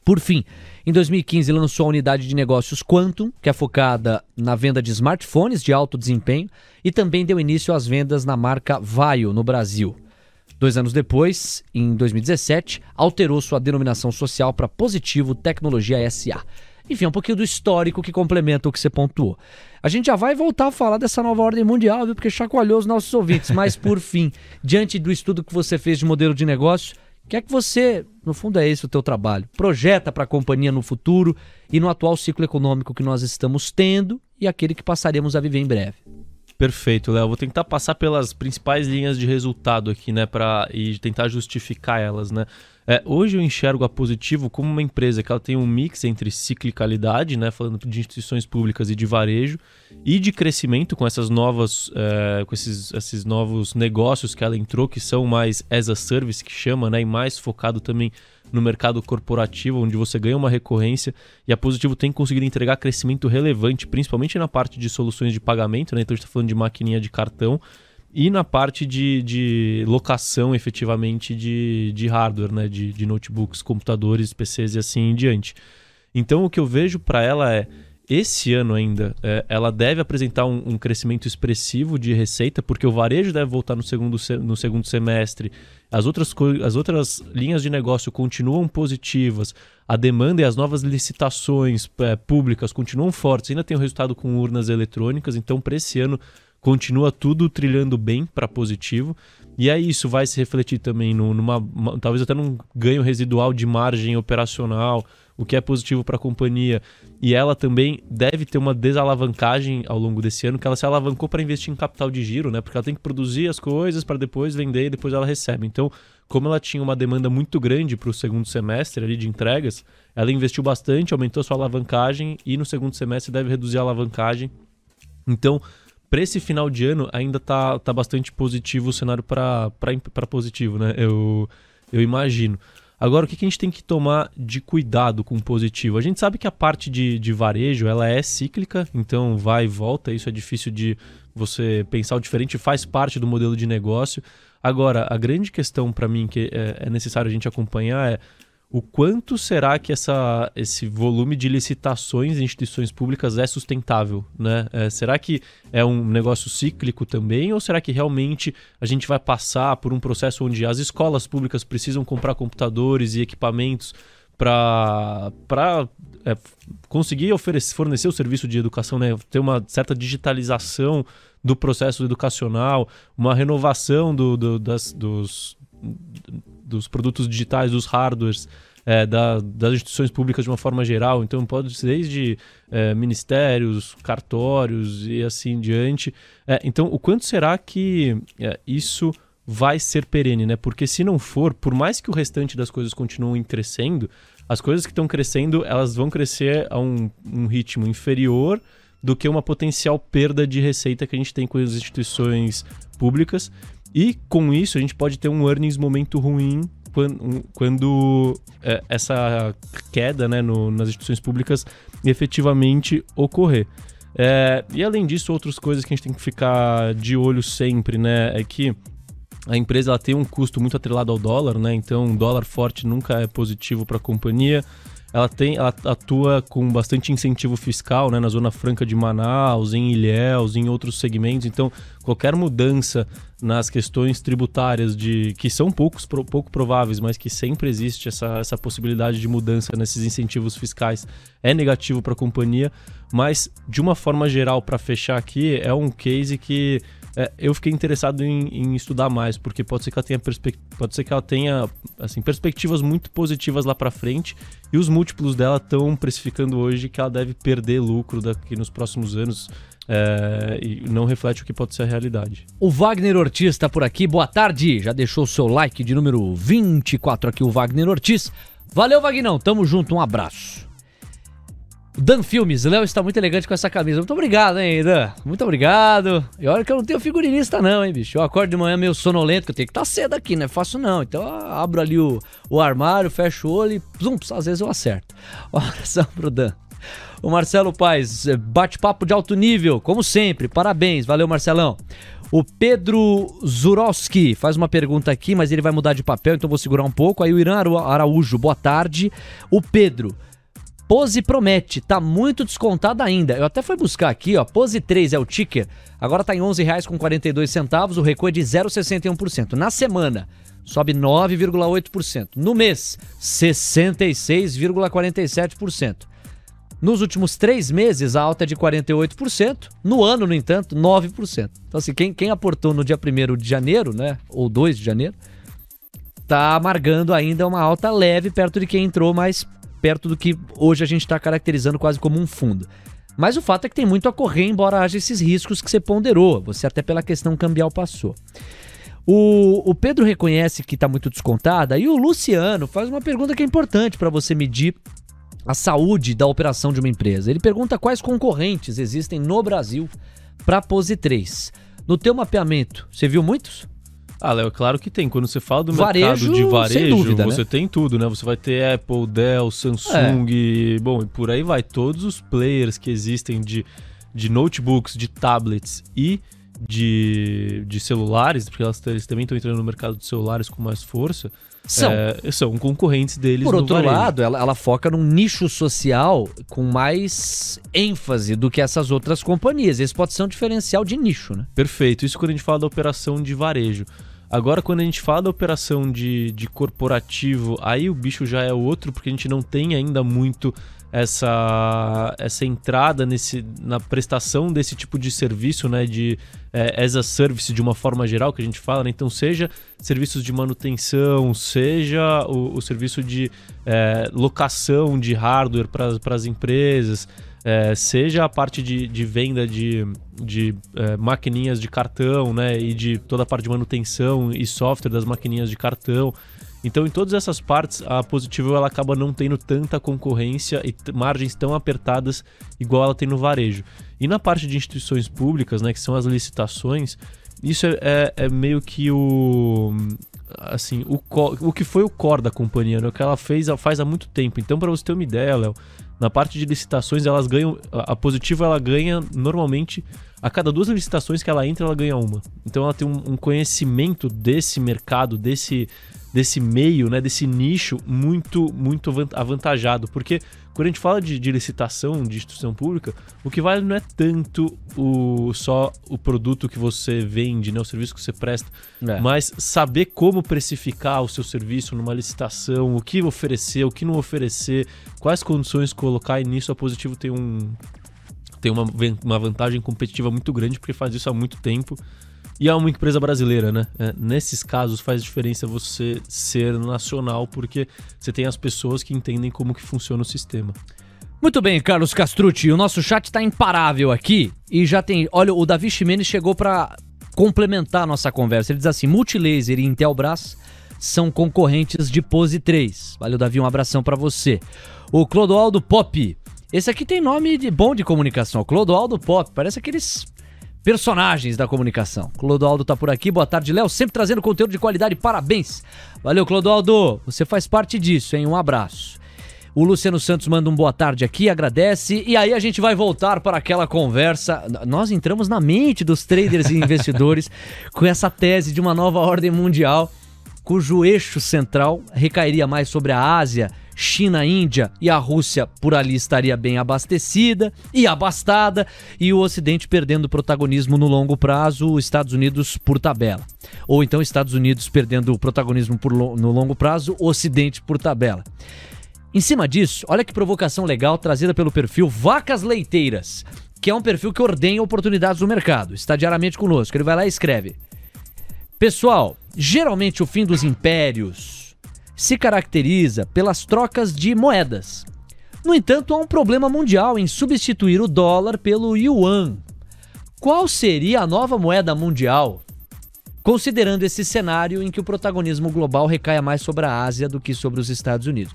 Speaker 2: Por fim, em 2015 lançou a unidade de negócios Quantum, que é focada na venda de smartphones de alto desempenho, e também deu início às vendas na marca Vaio no Brasil. Dois anos depois, em 2017, alterou sua denominação social para Positivo Tecnologia SA. Enfim, um pouquinho do histórico que complementa o que você pontuou. A gente já vai voltar a falar dessa nova ordem mundial, viu? Porque chacoalhou os nossos ouvintes. Mas, por fim, diante do estudo que você fez de modelo de negócio, o que é que você, no fundo é esse o teu trabalho, projeta para a companhia no futuro e no atual ciclo econômico que nós estamos tendo e aquele que passaremos a viver em breve?
Speaker 3: Perfeito, Léo. Vou tentar passar pelas principais linhas de resultado aqui, né, para e tentar justificar elas, né. É, hoje eu enxergo a Positivo como uma empresa que ela tem um mix entre ciclicalidade, né, falando de instituições públicas e de varejo, e de crescimento com essas novas, é, com esses, esses novos negócios que ela entrou, que são mais as a service, que chama, né, e mais focado também no mercado corporativo, onde você ganha uma recorrência e a Positivo tem conseguido entregar crescimento relevante, principalmente na parte de soluções de pagamento, né? Então a gente está falando de maquininha de cartão e na parte de, de locação efetivamente de, de hardware, né? De, de notebooks, computadores, PCs e assim em diante. Então o que eu vejo para ela é esse ano ainda, é, ela deve apresentar um, um, crescimento expressivo de receita, porque o varejo deve voltar no segundo, no segundo semestre, as outras, as outras linhas de negócio continuam positivas, a demanda e as novas licitações é, públicas continuam fortes, ainda tem o resultado com urnas eletrônicas, então para esse ano continua tudo trilhando bem para positivo. E aí isso vai se refletir também no, numa, uma, talvez até num ganho residual de margem operacional, o que é positivo para a companhia. E ela também deve ter uma desalavancagem ao longo desse ano, que ela se alavancou para investir em capital de giro, né? Porque ela tem que produzir as coisas para depois vender e depois ela recebe. Então, como ela tinha uma demanda muito grande para o segundo semestre ali de entregas, ela investiu bastante, aumentou sua alavancagem e no segundo semestre deve reduzir a alavancagem. Então, para esse final de ano ainda tá, tá bastante positivo o cenário para positivo, né? Eu, eu imagino. Agora, o que, que a gente tem que tomar de cuidado com o positivo? A gente sabe que a parte de, de varejo ela é cíclica, então vai e volta, isso é difícil de você pensar o diferente, faz parte do modelo de negócio. Agora, a grande questão para mim que é, é necessário a gente acompanhar é o quanto será que essa, esse volume de licitações em instituições públicas é sustentável? Né? É, será que é um negócio cíclico também? Ou será que realmente a gente vai passar por um processo onde as escolas públicas precisam comprar computadores e equipamentos para é, conseguir oferecer, fornecer o serviço de educação, né? ter uma certa digitalização do processo educacional, uma renovação do, do das, dos, dos produtos digitais, dos hardwares, é, da, das instituições públicas de uma forma geral. Então, pode ser desde é, ministérios, cartórios e assim em diante. É, então, o quanto será que é, isso vai ser perene, né? Porque se não for, por mais que o restante das coisas continuem crescendo, as coisas que estão crescendo, elas vão crescer a um, um ritmo inferior do que uma potencial perda de receita que a gente tem com as instituições públicas. E com isso a gente pode ter um earnings momento ruim quando, quando é, essa queda né, no, nas instituições públicas efetivamente ocorrer. É, e além disso, outras coisas que a gente tem que ficar de olho sempre, né? É que a empresa ela tem um custo muito atrelado ao dólar, né? Então, um dólar forte nunca é positivo para a companhia ela tem ela atua com bastante incentivo fiscal né, na Zona Franca de Manaus, em Ilhéus, em outros segmentos. Então, qualquer mudança nas questões tributárias de que são poucos, pouco prováveis, mas que sempre existe essa, essa possibilidade de mudança nesses incentivos fiscais é negativo para a companhia. Mas, de uma forma geral, para fechar aqui, é um case que é, eu fiquei interessado em, em, estudar mais, porque pode ser que ela tenha, pode ser que ela tenha assim, perspectivas muito positivas lá para frente e os múltiplos dela estão precificando hoje que ela deve perder lucro daqui nos próximos anos. É, e não reflete o que pode ser a realidade.
Speaker 2: O Wagner Ortiz está por aqui. Boa tarde. Já deixou o seu like de número 24 aqui, o Wagner Ortiz. Valeu, Vagnão. Tamo junto. Um abraço. Dan Filmes, Léo está muito elegante com essa camisa. Muito obrigado, hein, Dan? Muito obrigado. E olha que eu não tenho figurinista, não, hein, bicho. Eu acordo de manhã meio sonolento, que eu tenho que estar tá cedo aqui, não é fácil não. Então abro ali o, o armário, fecho o olho e, zum, às vezes eu acerto. Um abração pro Dan. O Marcelo Paz, bate-papo de alto nível, como sempre. Parabéns, valeu, Marcelão. O Pedro Zurowski faz uma pergunta aqui, mas ele vai mudar de papel, então vou segurar um pouco. Aí o Irã Araújo, boa tarde. O Pedro. Pose promete, tá muito descontada ainda. Eu até fui buscar aqui, ó, Pose 3 é o ticker, agora tá em R$ 11,42, o recuo é de 0,61%. Na semana, sobe 9,8%. No mês, 66,47%. Nos últimos três meses, a alta é de 48%. No ano, no entanto, 9%. Então, assim, quem, quem aportou no dia 1 de janeiro, né, ou 2 de janeiro, tá amargando ainda uma alta leve perto de quem entrou mais perto do que hoje a gente está caracterizando quase como um fundo. Mas o fato é que tem muito a correr, embora haja esses riscos que você ponderou. Você até pela questão cambial passou. O, o Pedro reconhece que está muito descontada e o Luciano faz uma pergunta que é importante para você medir a saúde da operação de uma empresa. Ele pergunta quais concorrentes existem no Brasil para Pose 3. No teu mapeamento, você viu muitos?
Speaker 3: Ah, Léo, claro que tem. Quando você fala do
Speaker 2: Varejo,
Speaker 3: mercado de varejo,
Speaker 2: dúvida,
Speaker 3: você
Speaker 2: né?
Speaker 3: tem tudo, né? Você vai ter Apple, Dell, Samsung, bom, e por aí vai. Todos os players que existem de, de notebooks, de tablets e de, de celulares, porque elas, eles também estão entrando no mercado de celulares com mais força,
Speaker 2: São.
Speaker 3: é, são concorrentes deles
Speaker 2: Por outro
Speaker 3: varejo.
Speaker 2: lado, ela, ela foca num nicho social com mais ênfase do que essas outras companhias. Esse pode ser um diferencial de nicho, né?
Speaker 3: Perfeito. Isso quando a gente fala da operação de varejo. Agora, quando a gente fala da operação de, de corporativo, aí o bicho já é outro, porque a gente não tem ainda muito essa, essa entrada nesse, na prestação desse tipo de serviço, né? De é, as a service de uma forma geral que a gente fala, né? Então, seja serviços de manutenção, seja o, o serviço de é, locação de hardware para as empresas. É, seja a parte de, de venda de, de é, maquininhas de cartão, né, e de toda a parte de manutenção e software das maquininhas de cartão. Então, em todas essas partes, a Positivo ela acaba não tendo tanta concorrência e margens tão apertadas igual ela tem no varejo. E na parte de instituições públicas, né, que são as licitações, isso é, é- é meio que o assim o, o que foi o core da companhia, né, o que ela fez faz há muito tempo. Então, para você ter uma ideia, Léo, na parte de licitações, elas ganham. A a Positivo ela ganha normalmente. A cada duas licitações que ela entra, ela ganha uma. Então ela tem um, um conhecimento desse mercado, desse, desse meio, né, desse nicho muito, muito avan- avantajado. Porque quando a gente fala de, de licitação de instituição pública, o que vale não é tanto o, só o produto que você vende, né, o serviço que você presta,
Speaker 2: É.
Speaker 3: mas saber como precificar o seu serviço numa licitação, o que oferecer, o que não oferecer, quais condições colocar, e nisso a Positivo tem um tem uma, uma vantagem competitiva muito grande porque faz isso há muito tempo. E é uma empresa brasileira, né? É, nesses casos faz diferença você ser nacional porque você tem as pessoas que entendem como que funciona o sistema.
Speaker 2: Muito bem, Carlos Castrucci. O nosso chat tá imparável aqui e já tem. Olha, o Davi Ximenes chegou para complementar a nossa conversa. Ele diz assim: Multilaser e Intelbras são concorrentes de Pose 3. Valeu, Davi, um abração para você. O Clodoaldo Pop. Esse aqui tem nome de bom de comunicação. Clodoaldo Pop. Parece aqueles personagens da comunicação. Clodoaldo tá por aqui. Boa tarde, Léo. Sempre trazendo conteúdo de qualidade. Parabéns. Valeu, Clodoaldo. Você faz parte disso, hein? Um abraço. O Luciano Santos manda um boa tarde aqui, agradece. E aí a gente vai voltar para aquela conversa. Nós entramos na mente dos traders e investidores com essa tese de uma nova ordem mundial, cujo eixo central recairia mais sobre a Ásia, China, Índia e a Rússia por ali estaria bem abastecida e abastada, e o Ocidente perdendo protagonismo no longo prazo, os Estados Unidos por tabela. Ou então Estados Unidos perdendo protagonismo por no longo prazo, Ocidente por tabela. Em cima disso, olha que provocação legal trazida pelo perfil Vacas Leiteiras, que é um perfil que ordenha oportunidades no mercado. Está diariamente conosco. Ele vai lá e escreve: Pessoal, geralmente o fim dos impérios se caracteriza pelas trocas de moedas. No entanto, há um problema mundial em substituir o dólar pelo yuan. Qual seria a nova moeda mundial? Considerando esse cenário em que o protagonismo global recaia mais sobre a Ásia do que sobre os Estados Unidos.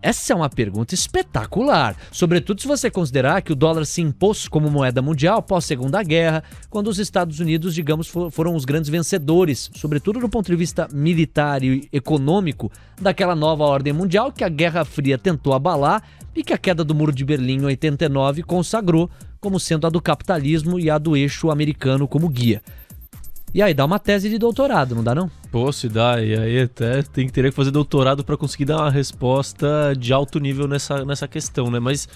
Speaker 2: Essa é uma pergunta espetacular, sobretudo se você considerar que o dólar se impôs como moeda mundial após a Segunda Guerra, quando os Estados Unidos, digamos, fo- foram os grandes vencedores, sobretudo do ponto de vista militar e econômico, daquela nova ordem mundial que a Guerra Fria tentou abalar e que a queda do Muro de Berlim em 89 consagrou como sendo a do capitalismo e a do eixo americano como guia. E aí dá uma tese de doutorado, não dá não?
Speaker 3: Se dá, e aí até tem que ter que fazer doutorado para conseguir dar uma resposta de alto nível nessa, nessa questão, né? Mas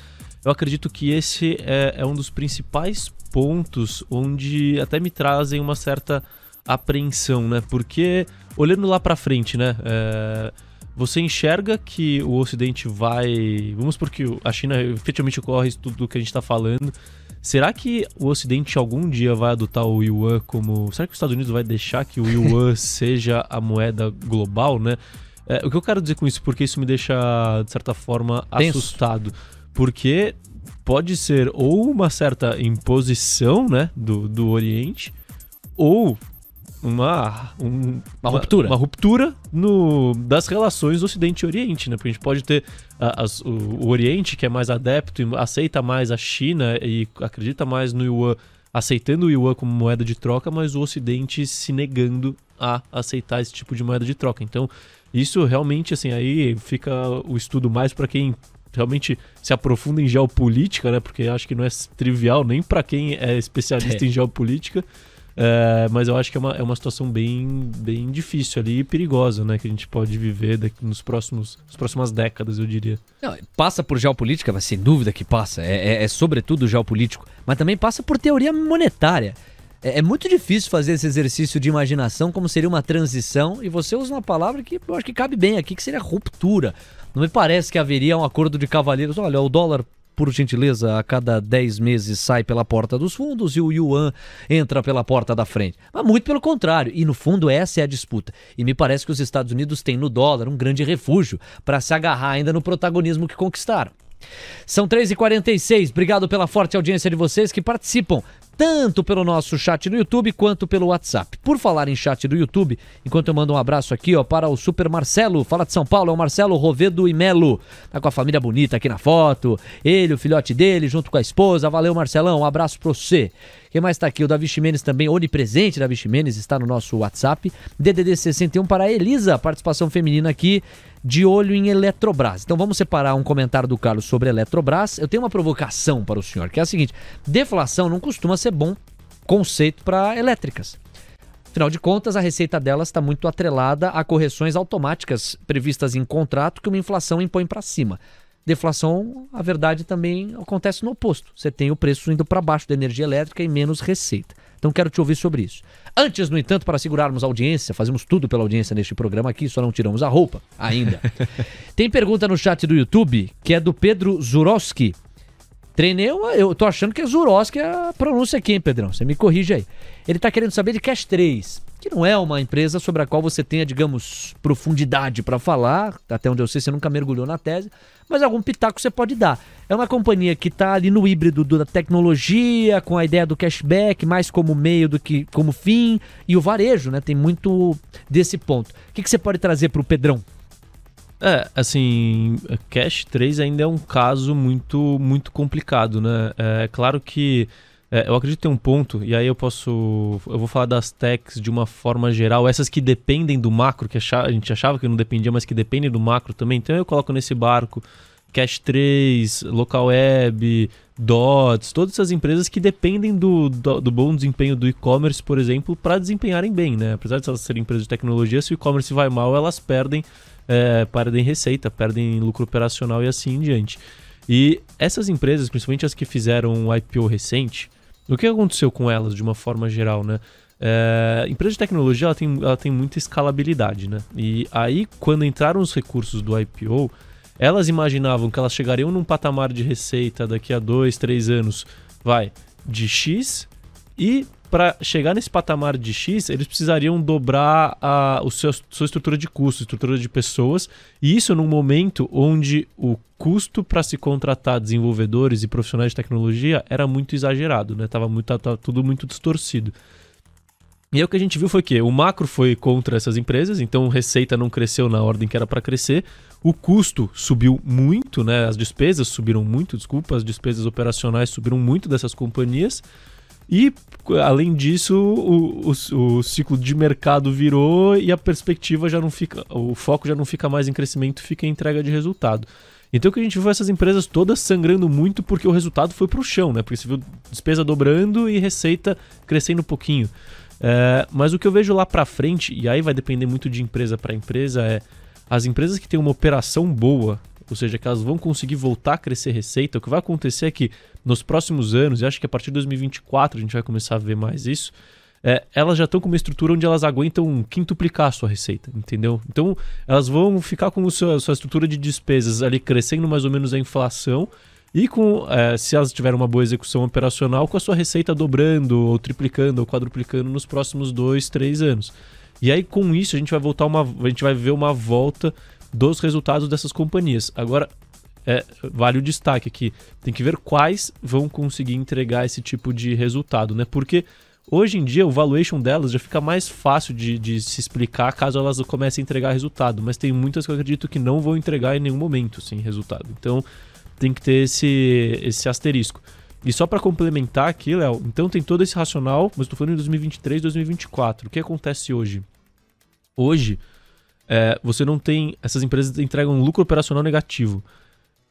Speaker 3: eu acredito que esse é, é um dos principais pontos onde até me trazem uma certa apreensão, né? Porque olhando lá para frente, né? é, você enxerga que o Ocidente vai. Vamos porque a China efetivamente ocorre isso tudo que a gente está falando. Será que o Ocidente algum dia vai adotar o yuan como. Será que os Estados Unidos vai deixar que o yuan seja a moeda global, né? É, o que eu quero dizer com isso? Porque isso me deixa, de certa forma,
Speaker 2: Tenso.
Speaker 3: assustado. Porque pode ser ou uma certa imposição né, do, do Oriente, ou uma, um,
Speaker 2: uma ruptura,
Speaker 3: uma, uma, ruptura no, das relações Ocidente e Oriente, né? Porque a gente pode ter a, as, o, o, Oriente que é mais adepto e aceita mais a China e acredita mais no yuan, aceitando o yuan como moeda de troca, mas o Ocidente se negando a aceitar esse tipo de moeda de troca. Então, isso realmente, assim, aí fica o estudo mais para quem realmente se aprofunda em geopolítica, né? Porque acho que não é trivial nem para quem é especialista é. em geopolítica. É, mas eu acho que é uma, é uma situação bem, bem difícil ali e perigosa, né? Que a gente pode viver daqui nos próximos, nas próximas décadas, eu diria.
Speaker 2: Não, passa por geopolítica, mas sem dúvida que passa. É, é, é sobretudo geopolítico. Mas também passa por teoria monetária. É, é, muito difícil fazer esse exercício de imaginação, como seria uma transição, e você usa uma palavra que eu acho que cabe bem aqui, que seria ruptura. Não me parece que haveria um acordo de cavalheiros. Olha, o dólar por gentileza, a cada 10 meses sai pela porta dos fundos e o yuan entra pela porta da frente. Mas muito pelo contrário, e no fundo essa é a disputa. E me parece que os Estados Unidos têm no dólar um grande refúgio para se agarrar ainda no protagonismo que conquistaram. São 3h46, obrigado pela forte audiência de vocês que participam tanto pelo nosso chat no YouTube quanto pelo WhatsApp. Por falar em chat do YouTube, enquanto eu mando um abraço aqui ó, para o Super Marcelo, fala de São Paulo, é o Marcelo Rovedo e Melo. Tá com a família bonita aqui na foto, ele, o filhote dele, junto com a esposa. Valeu, Marcelão, um abraço para você. Quem mais está aqui? O Davi Ximenes também, onipresente Davi Ximenes, está no nosso WhatsApp. DDD 61 para a Elisa, participação feminina aqui de olho em Eletrobras. Então vamos separar um comentário do Carlos sobre Eletrobras. Eu tenho uma provocação para o senhor, que é a seguinte: deflação não costuma ser bom conceito para elétricas. Afinal de contas, a receita delas está muito atrelada a correções automáticas previstas em contrato que uma inflação impõe para cima. Deflação, a verdade também acontece no oposto. Você tem o preço indo para baixo da energia elétrica e menos receita. Então quero te ouvir sobre isso. Antes, no entanto, para segurarmos a audiência, fazemos tudo pela audiência neste programa aqui, só não tiramos a roupa ainda. Tem pergunta no chat do YouTube que é do Pedro Zurowski. Treinei uma, eu tô achando que é Zurowski a pronúncia aqui, hein, Pedrão? Você me corrige aí. Ele tá querendo saber de Cash 3, que não é uma empresa sobre a qual você tenha, digamos, profundidade para falar, até onde eu sei, você nunca mergulhou na tese, mas algum pitaco você pode dar. É uma companhia que está ali no híbrido da tecnologia, com a ideia do cashback, mais como meio do que como fim, e o varejo, né? Tem muito desse ponto. O que, que você pode trazer para o Pedrão?
Speaker 3: É, assim, Cash 3 ainda é um caso muito, muito complicado, né? É claro que é, eu acredito que tem um ponto, e aí eu posso. Eu vou falar das techs de uma forma geral, essas que dependem do macro, que a gente achava que não dependia, mas que dependem do macro também. Então eu coloco nesse barco Cash 3, Local Web, Dots, todas essas empresas que dependem do, do, do bom desempenho do e-commerce, por exemplo, para desempenharem bem, né? Apesar de elas serem empresas de tecnologia, se o e-commerce vai mal, elas perdem, é, perdem receita, perdem lucro operacional e assim em diante. E essas empresas, principalmente as que fizeram um IPO recente, o que aconteceu com elas de uma forma geral, né? É, empresa de tecnologia ela tem, ela tem muita escalabilidade, né? E aí, quando entraram os recursos do IPO, elas imaginavam que elas chegariam num patamar de receita daqui a dois, três anos, vai, de X, e para chegar nesse patamar de X, eles precisariam dobrar a seu, sua estrutura de custos, estrutura de pessoas, e isso num momento onde o custo para se contratar desenvolvedores e profissionais de tecnologia era muito exagerado, né? Tava, muito, tava tudo muito distorcido. E aí o que a gente viu foi que o macro foi contra essas empresas, então receita não cresceu na ordem que era para crescer, o custo subiu muito, né? As despesas subiram muito, desculpa, as despesas operacionais subiram muito dessas companhias. E, além disso, o, o, o, ciclo de mercado virou e a perspectiva já não fica, o foco já não fica mais em crescimento, fica em entrega de resultado. Então o que a gente viu essas empresas todas sangrando muito porque o resultado foi para o chão, né? Porque você viu despesa dobrando e receita crescendo um pouquinho. É, mas o que eu vejo lá para frente, e aí vai depender muito de empresa para empresa, é as empresas que têm uma operação boa, ou seja, que elas vão conseguir voltar a crescer receita, o que vai acontecer é que nos próximos anos, e acho que a partir de 2024 a gente vai começar a ver mais isso, é, elas já estão com uma estrutura onde elas aguentam quintuplicar a sua receita, entendeu? Então elas vão ficar com a sua, sua estrutura de despesas ali crescendo mais ou menos a inflação e com, é, se elas tiverem uma boa execução operacional, com a sua receita dobrando, ou triplicando, ou quadruplicando nos próximos dois, três anos. E aí, com isso, a gente vai voltar uma. A gente vai ver uma volta dos resultados dessas companhias. Agora, é, vale o destaque aqui. Tem que ver quais vão conseguir entregar esse tipo de resultado, né? Porque hoje em dia o valuation delas já fica mais fácil de, de se explicar caso elas comecem a entregar resultado. Mas tem muitas que eu acredito que não vão entregar em nenhum momento, sim, resultado. Então tem que ter esse, esse asterisco. E só para complementar aqui, Léo, então tem todo esse racional, mas estou falando em 2023, 2024. O que acontece hoje? Hoje, é, você não tem. Essas empresas entregam um lucro operacional negativo.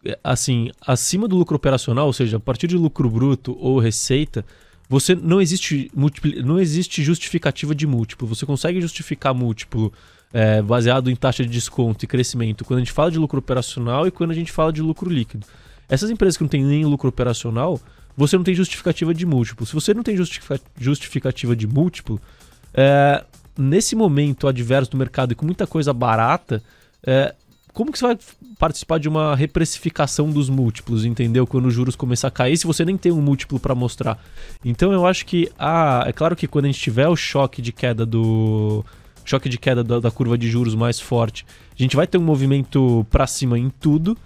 Speaker 3: É, assim, acima do lucro operacional, ou seja, a partir de lucro bruto ou receita, você não existe, não existe justificativa de múltiplo. Você consegue justificar múltiplo é, baseado em taxa de desconto e crescimento quando a gente fala de lucro operacional e quando a gente fala de lucro líquido. Essas empresas que não têm nem lucro operacional, você não tem justificativa de múltiplo. Se você não tem justificativa de múltiplo, é, nesse momento adverso do mercado e com muita coisa barata, é, como que você vai participar de uma reprecificação dos múltiplos, entendeu? Quando os juros começar a cair, se você nem tem um múltiplo para mostrar. Então eu acho que ah, é claro que quando a gente tiver o choque de queda do choque de queda da, da curva de juros mais forte, a gente vai ter um movimento para cima em tudo.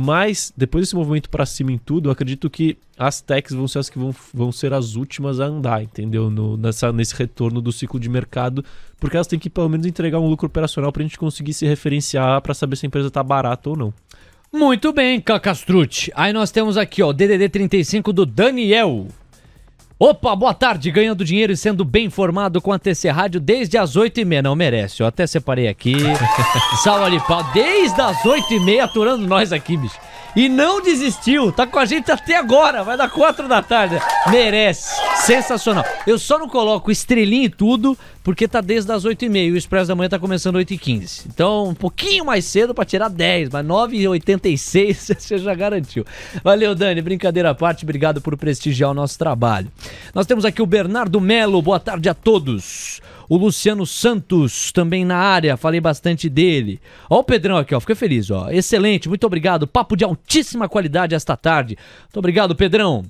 Speaker 3: Mas, depois desse movimento para cima em tudo, eu acredito que as techs vão ser as que vão, vão ser as últimas a andar, entendeu? No, nessa, nesse retorno do ciclo de mercado, porque elas têm que pelo menos entregar um lucro operacional para a gente conseguir se referenciar para saber se a empresa está barata ou não.
Speaker 2: Muito bem, Cacastrute. Aí nós temos aqui, ó, DDD 35 do Daniel. Opa, boa tarde, ganhando dinheiro e sendo bem informado com a TC Rádio desde as 8h30. Não merece, eu até separei aqui. Salve de pau, desde as 8h30 aturando nós aqui, bicho. E não desistiu, tá com a gente até agora, vai dar 4 da tarde. Merece, sensacional. Eu só não coloco estrelinha e tudo, porque tá desde as 8h30 e o Expresso da Manhã tá começando 8h15. Então, um pouquinho mais cedo para tirar 10, mas 9h86 você já garantiu. Valeu, Dani, brincadeira à parte, obrigado por prestigiar o nosso trabalho. Nós temos aqui o Bernardo Melo, boa tarde a todos. O Luciano Santos também na área, falei bastante dele. Ó o Pedrão aqui, ó, fiquei feliz, ó. Excelente, muito obrigado. Papo de altíssima qualidade esta tarde. Muito obrigado, Pedrão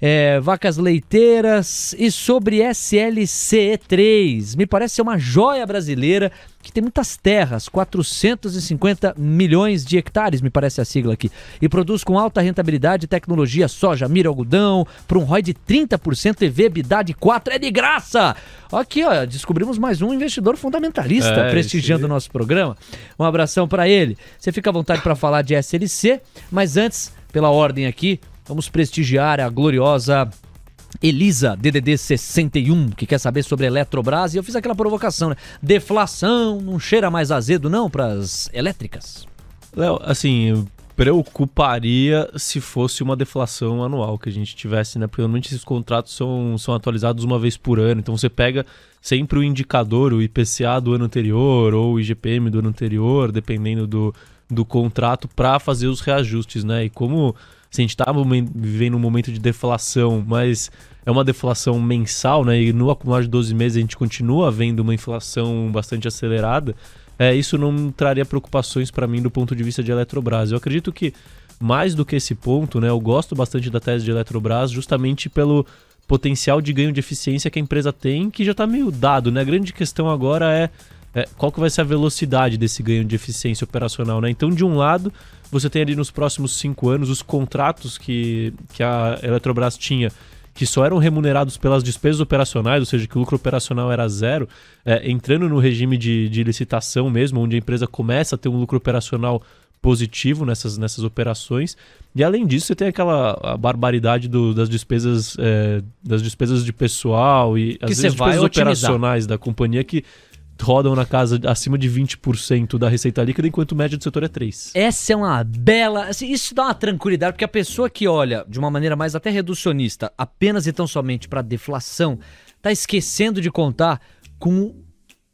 Speaker 2: é, vacas leiteiras e sobre SLCE3. Me parece ser uma joia brasileira que tem muitas terras, 450 milhões de hectares, me parece a sigla aqui, e produz com alta rentabilidade tecnologia soja, milho, algodão, para um ROI de 30% e viabilidade 4 é de graça. Aqui, ó, descobrimos mais um investidor fundamentalista é, prestigiando o nosso programa. Um abração para ele. Você fica à vontade para falar de SLC, mas antes, pela ordem aqui, Vamos prestigiar a gloriosa Elisa, DDD 61, que quer saber sobre Eletrobras. E eu fiz aquela provocação, né? Deflação, não cheira mais azedo, não, para as elétricas?
Speaker 3: Léo, assim, preocuparia se fosse uma deflação anual que a gente tivesse, né? Porque normalmente esses contratos são, são atualizados uma vez por ano. Então você pega sempre o indicador, o IPCA do ano anterior ou o IGPM do ano anterior, dependendo do, do contrato, para fazer os reajustes, né? E como se a gente está vivendo um momento de deflação, mas é uma deflação mensal, né? E no acumular de 12 meses a gente continua vendo uma inflação bastante acelerada. É, isso não traria preocupações para mim do ponto de vista de Eletrobras. Eu acredito que mais do que esse ponto, né? Eu gosto bastante da tese de Eletrobras justamente pelo potencial de ganho de eficiência que a empresa tem, que já está meio dado, né? A grande questão agora é, é, qual que vai ser a velocidade desse ganho de eficiência operacional, né? Então, de um lado, você tem ali nos próximos cinco anos os contratos que, que a Eletrobras tinha que só eram remunerados pelas despesas operacionais, ou seja, que o lucro operacional era zero, é, entrando no regime de, de licitação mesmo, onde a empresa começa a ter um lucro operacional positivo nessas, nessas operações. E além disso, você tem aquela barbaridade do, das despesas é, das despesas de pessoal e
Speaker 2: as despesas
Speaker 3: operacionais da companhia que rodam na casa acima de 20% da receita líquida, enquanto o médio do setor é 3%.
Speaker 2: Essa é uma bela. Assim, isso dá uma tranquilidade, porque a pessoa que olha de uma maneira mais até reducionista, apenas e tão somente para deflação, está esquecendo de contar com o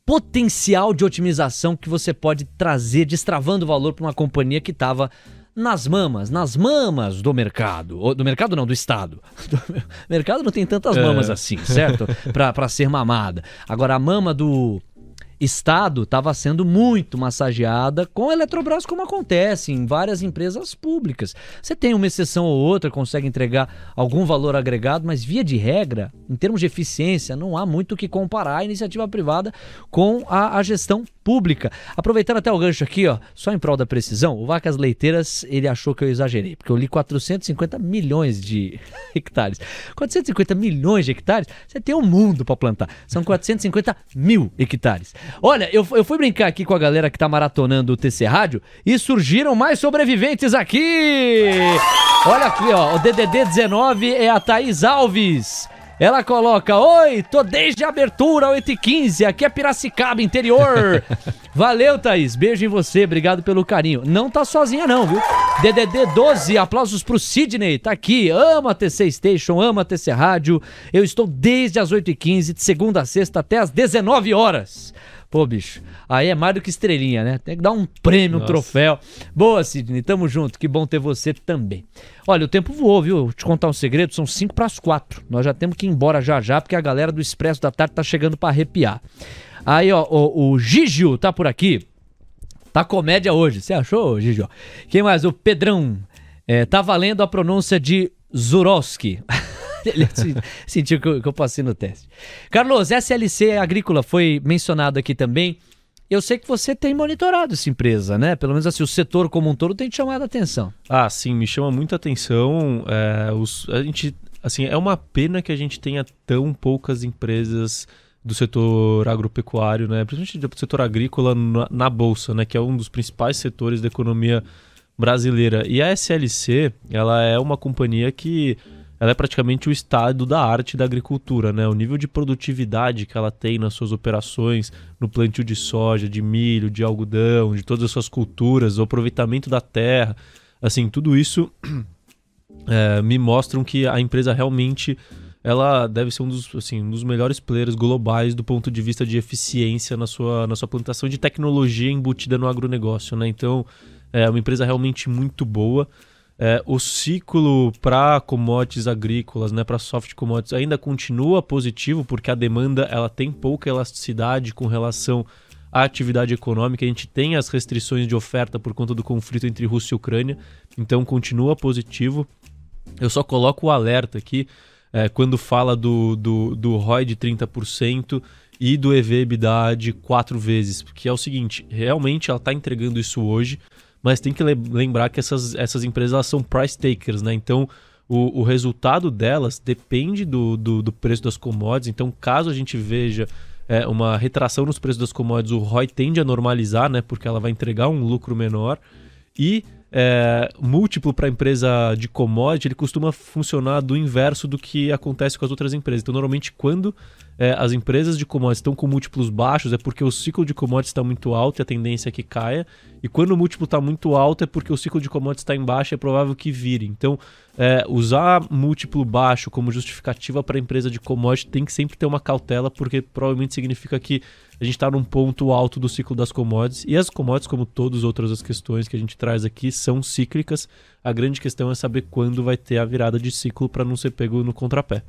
Speaker 2: potencial de otimização que você pode trazer, destravando o valor para uma companhia que estava nas mamas, nas mamas do mercado. Do mercado não, do Estado. O mercado não tem tantas mamas é. assim, certo? Para ser mamada. Agora, a mama do Estado estava sendo muito massageada com a Eletrobras, como acontece em várias empresas públicas. Você tem uma exceção ou outra, consegue entregar algum valor agregado, mas via de regra, em termos de eficiência, não há muito o que comparar a iniciativa privada com a, a gestão pública. Aproveitando até o gancho aqui, ó, só em prol da precisão, o Vacas Leiteiras, ele achou que eu exagerei, porque eu li 450 milhões de hectares. 450 milhões de hectares, você tem um mundo para plantar. São 450 mil hectares. Olha, eu, eu fui brincar aqui com a galera que tá maratonando o TC Rádio e surgiram mais sobreviventes aqui! Olha aqui, ó, o DDD 19 é a Thaís Alves. Ela coloca: Oi, tô desde a abertura 8h15, aqui é Piracicaba, interior. Valeu, Thaís. Beijo em você, obrigado pelo carinho. Não tá sozinha, não, viu? DDD 12, aplausos pro Sidney, tá aqui. Ama TC Station, ama TC Rádio. Eu estou desde as 8h15, de segunda a sexta até as 19 horas. Pô, bicho, aí é mais do que estrelinha, né? Tem que dar um prêmio, um troféu. Boa, Sidney, tamo junto. Que bom ter você também. Olha, o tempo voou, viu? Vou te contar um segredo, são 5 para as 4. Nós já temos que ir embora já já, porque a galera do Expresso da Tarde tá chegando para arrepiar. Aí, ó, o, o Gigio tá por aqui. Tá comédia hoje. Você achou, Gigio? Quem mais? O Pedrão. É, tá valendo a pronúncia de Zurowski. Ele sentiu que eu, que eu passei no teste. Carlos, SLC Agrícola foi mencionado aqui também. Eu sei que você tem monitorado essa empresa, né? Pelo menos assim, o setor como um todo tem te chamado a atenção.
Speaker 3: Ah, sim, me chama muita atenção. É, os, a gente, assim, é uma pena que a gente tenha tão poucas empresas do setor agropecuário, né? Principalmente do setor agrícola na, na bolsa, né? Que é um dos principais setores da economia brasileira. E a SLC, ela é uma companhia que ela é praticamente o estado da arte da agricultura, né? O nível de produtividade que ela tem nas suas operações, no plantio de soja, de milho, de algodão, de todas as suas culturas, o aproveitamento da terra, assim, tudo isso é, me mostram que a empresa realmente ela deve ser um dos, assim, um dos melhores players globais do ponto de vista de eficiência na sua, na sua plantação de tecnologia embutida no agronegócio, né? Então, é uma empresa realmente muito boa. É, o ciclo para commodities agrícolas, né, para soft commodities, ainda continua positivo porque a demanda ela tem pouca elasticidade com relação à atividade econômica. A gente tem as restrições de oferta por conta do conflito entre Rússia e Ucrânia, então continua positivo. Eu só coloco o alerta aqui é, quando fala do, do, do ROI de 30% e do EV/EBITDA de 4 vezes, porque é o seguinte, realmente ela está entregando isso hoje, mas tem que lembrar que essas, essas empresas são price takers, né? Então o, o resultado delas depende do, do, do, preço das commodities. Então, caso a gente veja é, uma retração nos preços das commodities, o ROI tende a normalizar, né? Porque ela vai entregar um lucro menor. E é, múltiplo para a empresa de commodity, ele costuma funcionar do inverso do que acontece com as outras empresas. Então, normalmente, quando é, as empresas de commodities estão com múltiplos baixos, é porque o ciclo de commodities está muito alto e a tendência é que caia. E quando o múltiplo está muito alto, é porque o ciclo de commodities está embaixo e é provável que vire. Então, é, usar múltiplo baixo como justificativa para a empresa de commodity tem que sempre ter uma cautela, porque provavelmente significa que a gente está num ponto alto do ciclo das commodities. E as commodities, como todas as outras questões que a gente traz aqui, são cíclicas. A grande questão é saber quando vai ter a virada de ciclo para não ser pego no contrapé.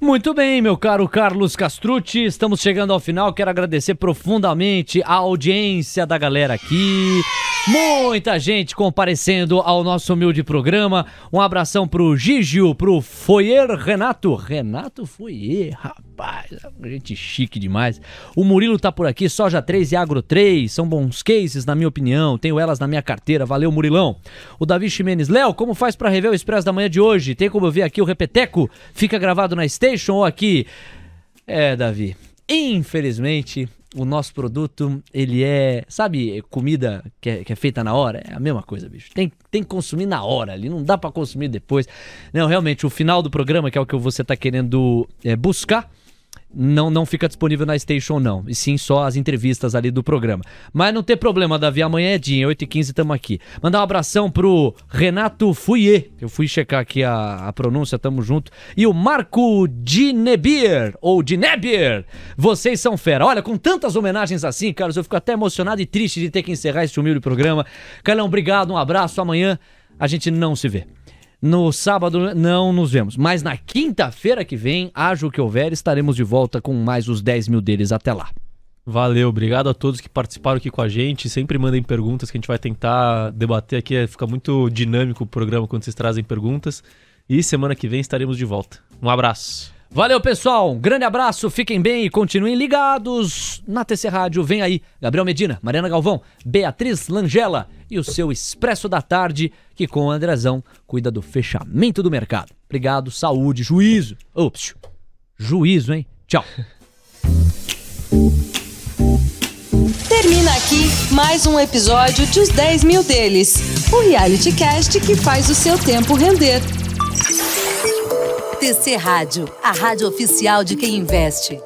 Speaker 2: Muito bem, meu caro Carlos Castrucci, estamos chegando ao final. Quero agradecer profundamente a audiência da galera aqui. Muita gente comparecendo ao nosso humilde programa. Um abração pro Gigio, pro Foyer Renato. Renato Foyer, rapaz, gente chique demais. O Murilo tá por aqui, Soja 3 e Agro 3. São bons cases, na minha opinião. Tenho elas na minha carteira. Valeu, Murilão. O Davi Ximenes, Léo, como faz para rever o Expresso da manhã de hoje? Tem como eu ver aqui o Repeteco? Fica gravado na Station ou aqui? É, Davi. Infelizmente, o nosso produto, ele é, sabe, comida que é, que é, feita na hora? É a mesma coisa, bicho. Tem, tem que consumir na hora ali, não dá para consumir depois. Não, realmente, o final do programa, que é o que você tá querendo é, buscar, não, não fica disponível na Station, não. E sim só as entrevistas ali do programa. Mas não tem problema, Davi. Amanhã é dia, 8h15 estamos aqui. Mandar um abração pro Renato Fouier. Eu fui checar aqui a, a pronúncia, tamo junto. E o Marco Dinebier, ou Dinebier. Vocês são fera. Olha, com tantas homenagens assim, Carlos, eu fico até emocionado e triste de ter que encerrar esse humilde programa. Carlão, obrigado, um abraço. Amanhã a gente não se vê. No sábado não nos vemos, mas na quinta-feira que vem, haja o que houver, estaremos de volta com mais os 10 mil deles até lá.
Speaker 3: Valeu, obrigado a todos que participaram aqui com a gente. Sempre mandem perguntas que a gente vai tentar debater aqui. Fica muito dinâmico o programa quando vocês trazem perguntas. E semana que vem estaremos de volta. Um abraço.
Speaker 2: Valeu, pessoal. Um grande abraço, fiquem bem e continuem ligados. Na TC Rádio vem aí Gabriel Medina, Mariana Galvão, Beatriz Langela e o seu Expresso da Tarde, que com o Andrezão cuida do fechamento do mercado. Obrigado, saúde, juízo. Ops, juízo, hein? Tchau.
Speaker 1: Termina aqui mais um episódio de Os 10 Mil Deles, o reality cast que faz o seu tempo render.
Speaker 4: TC Rádio, a rádio oficial de quem investe.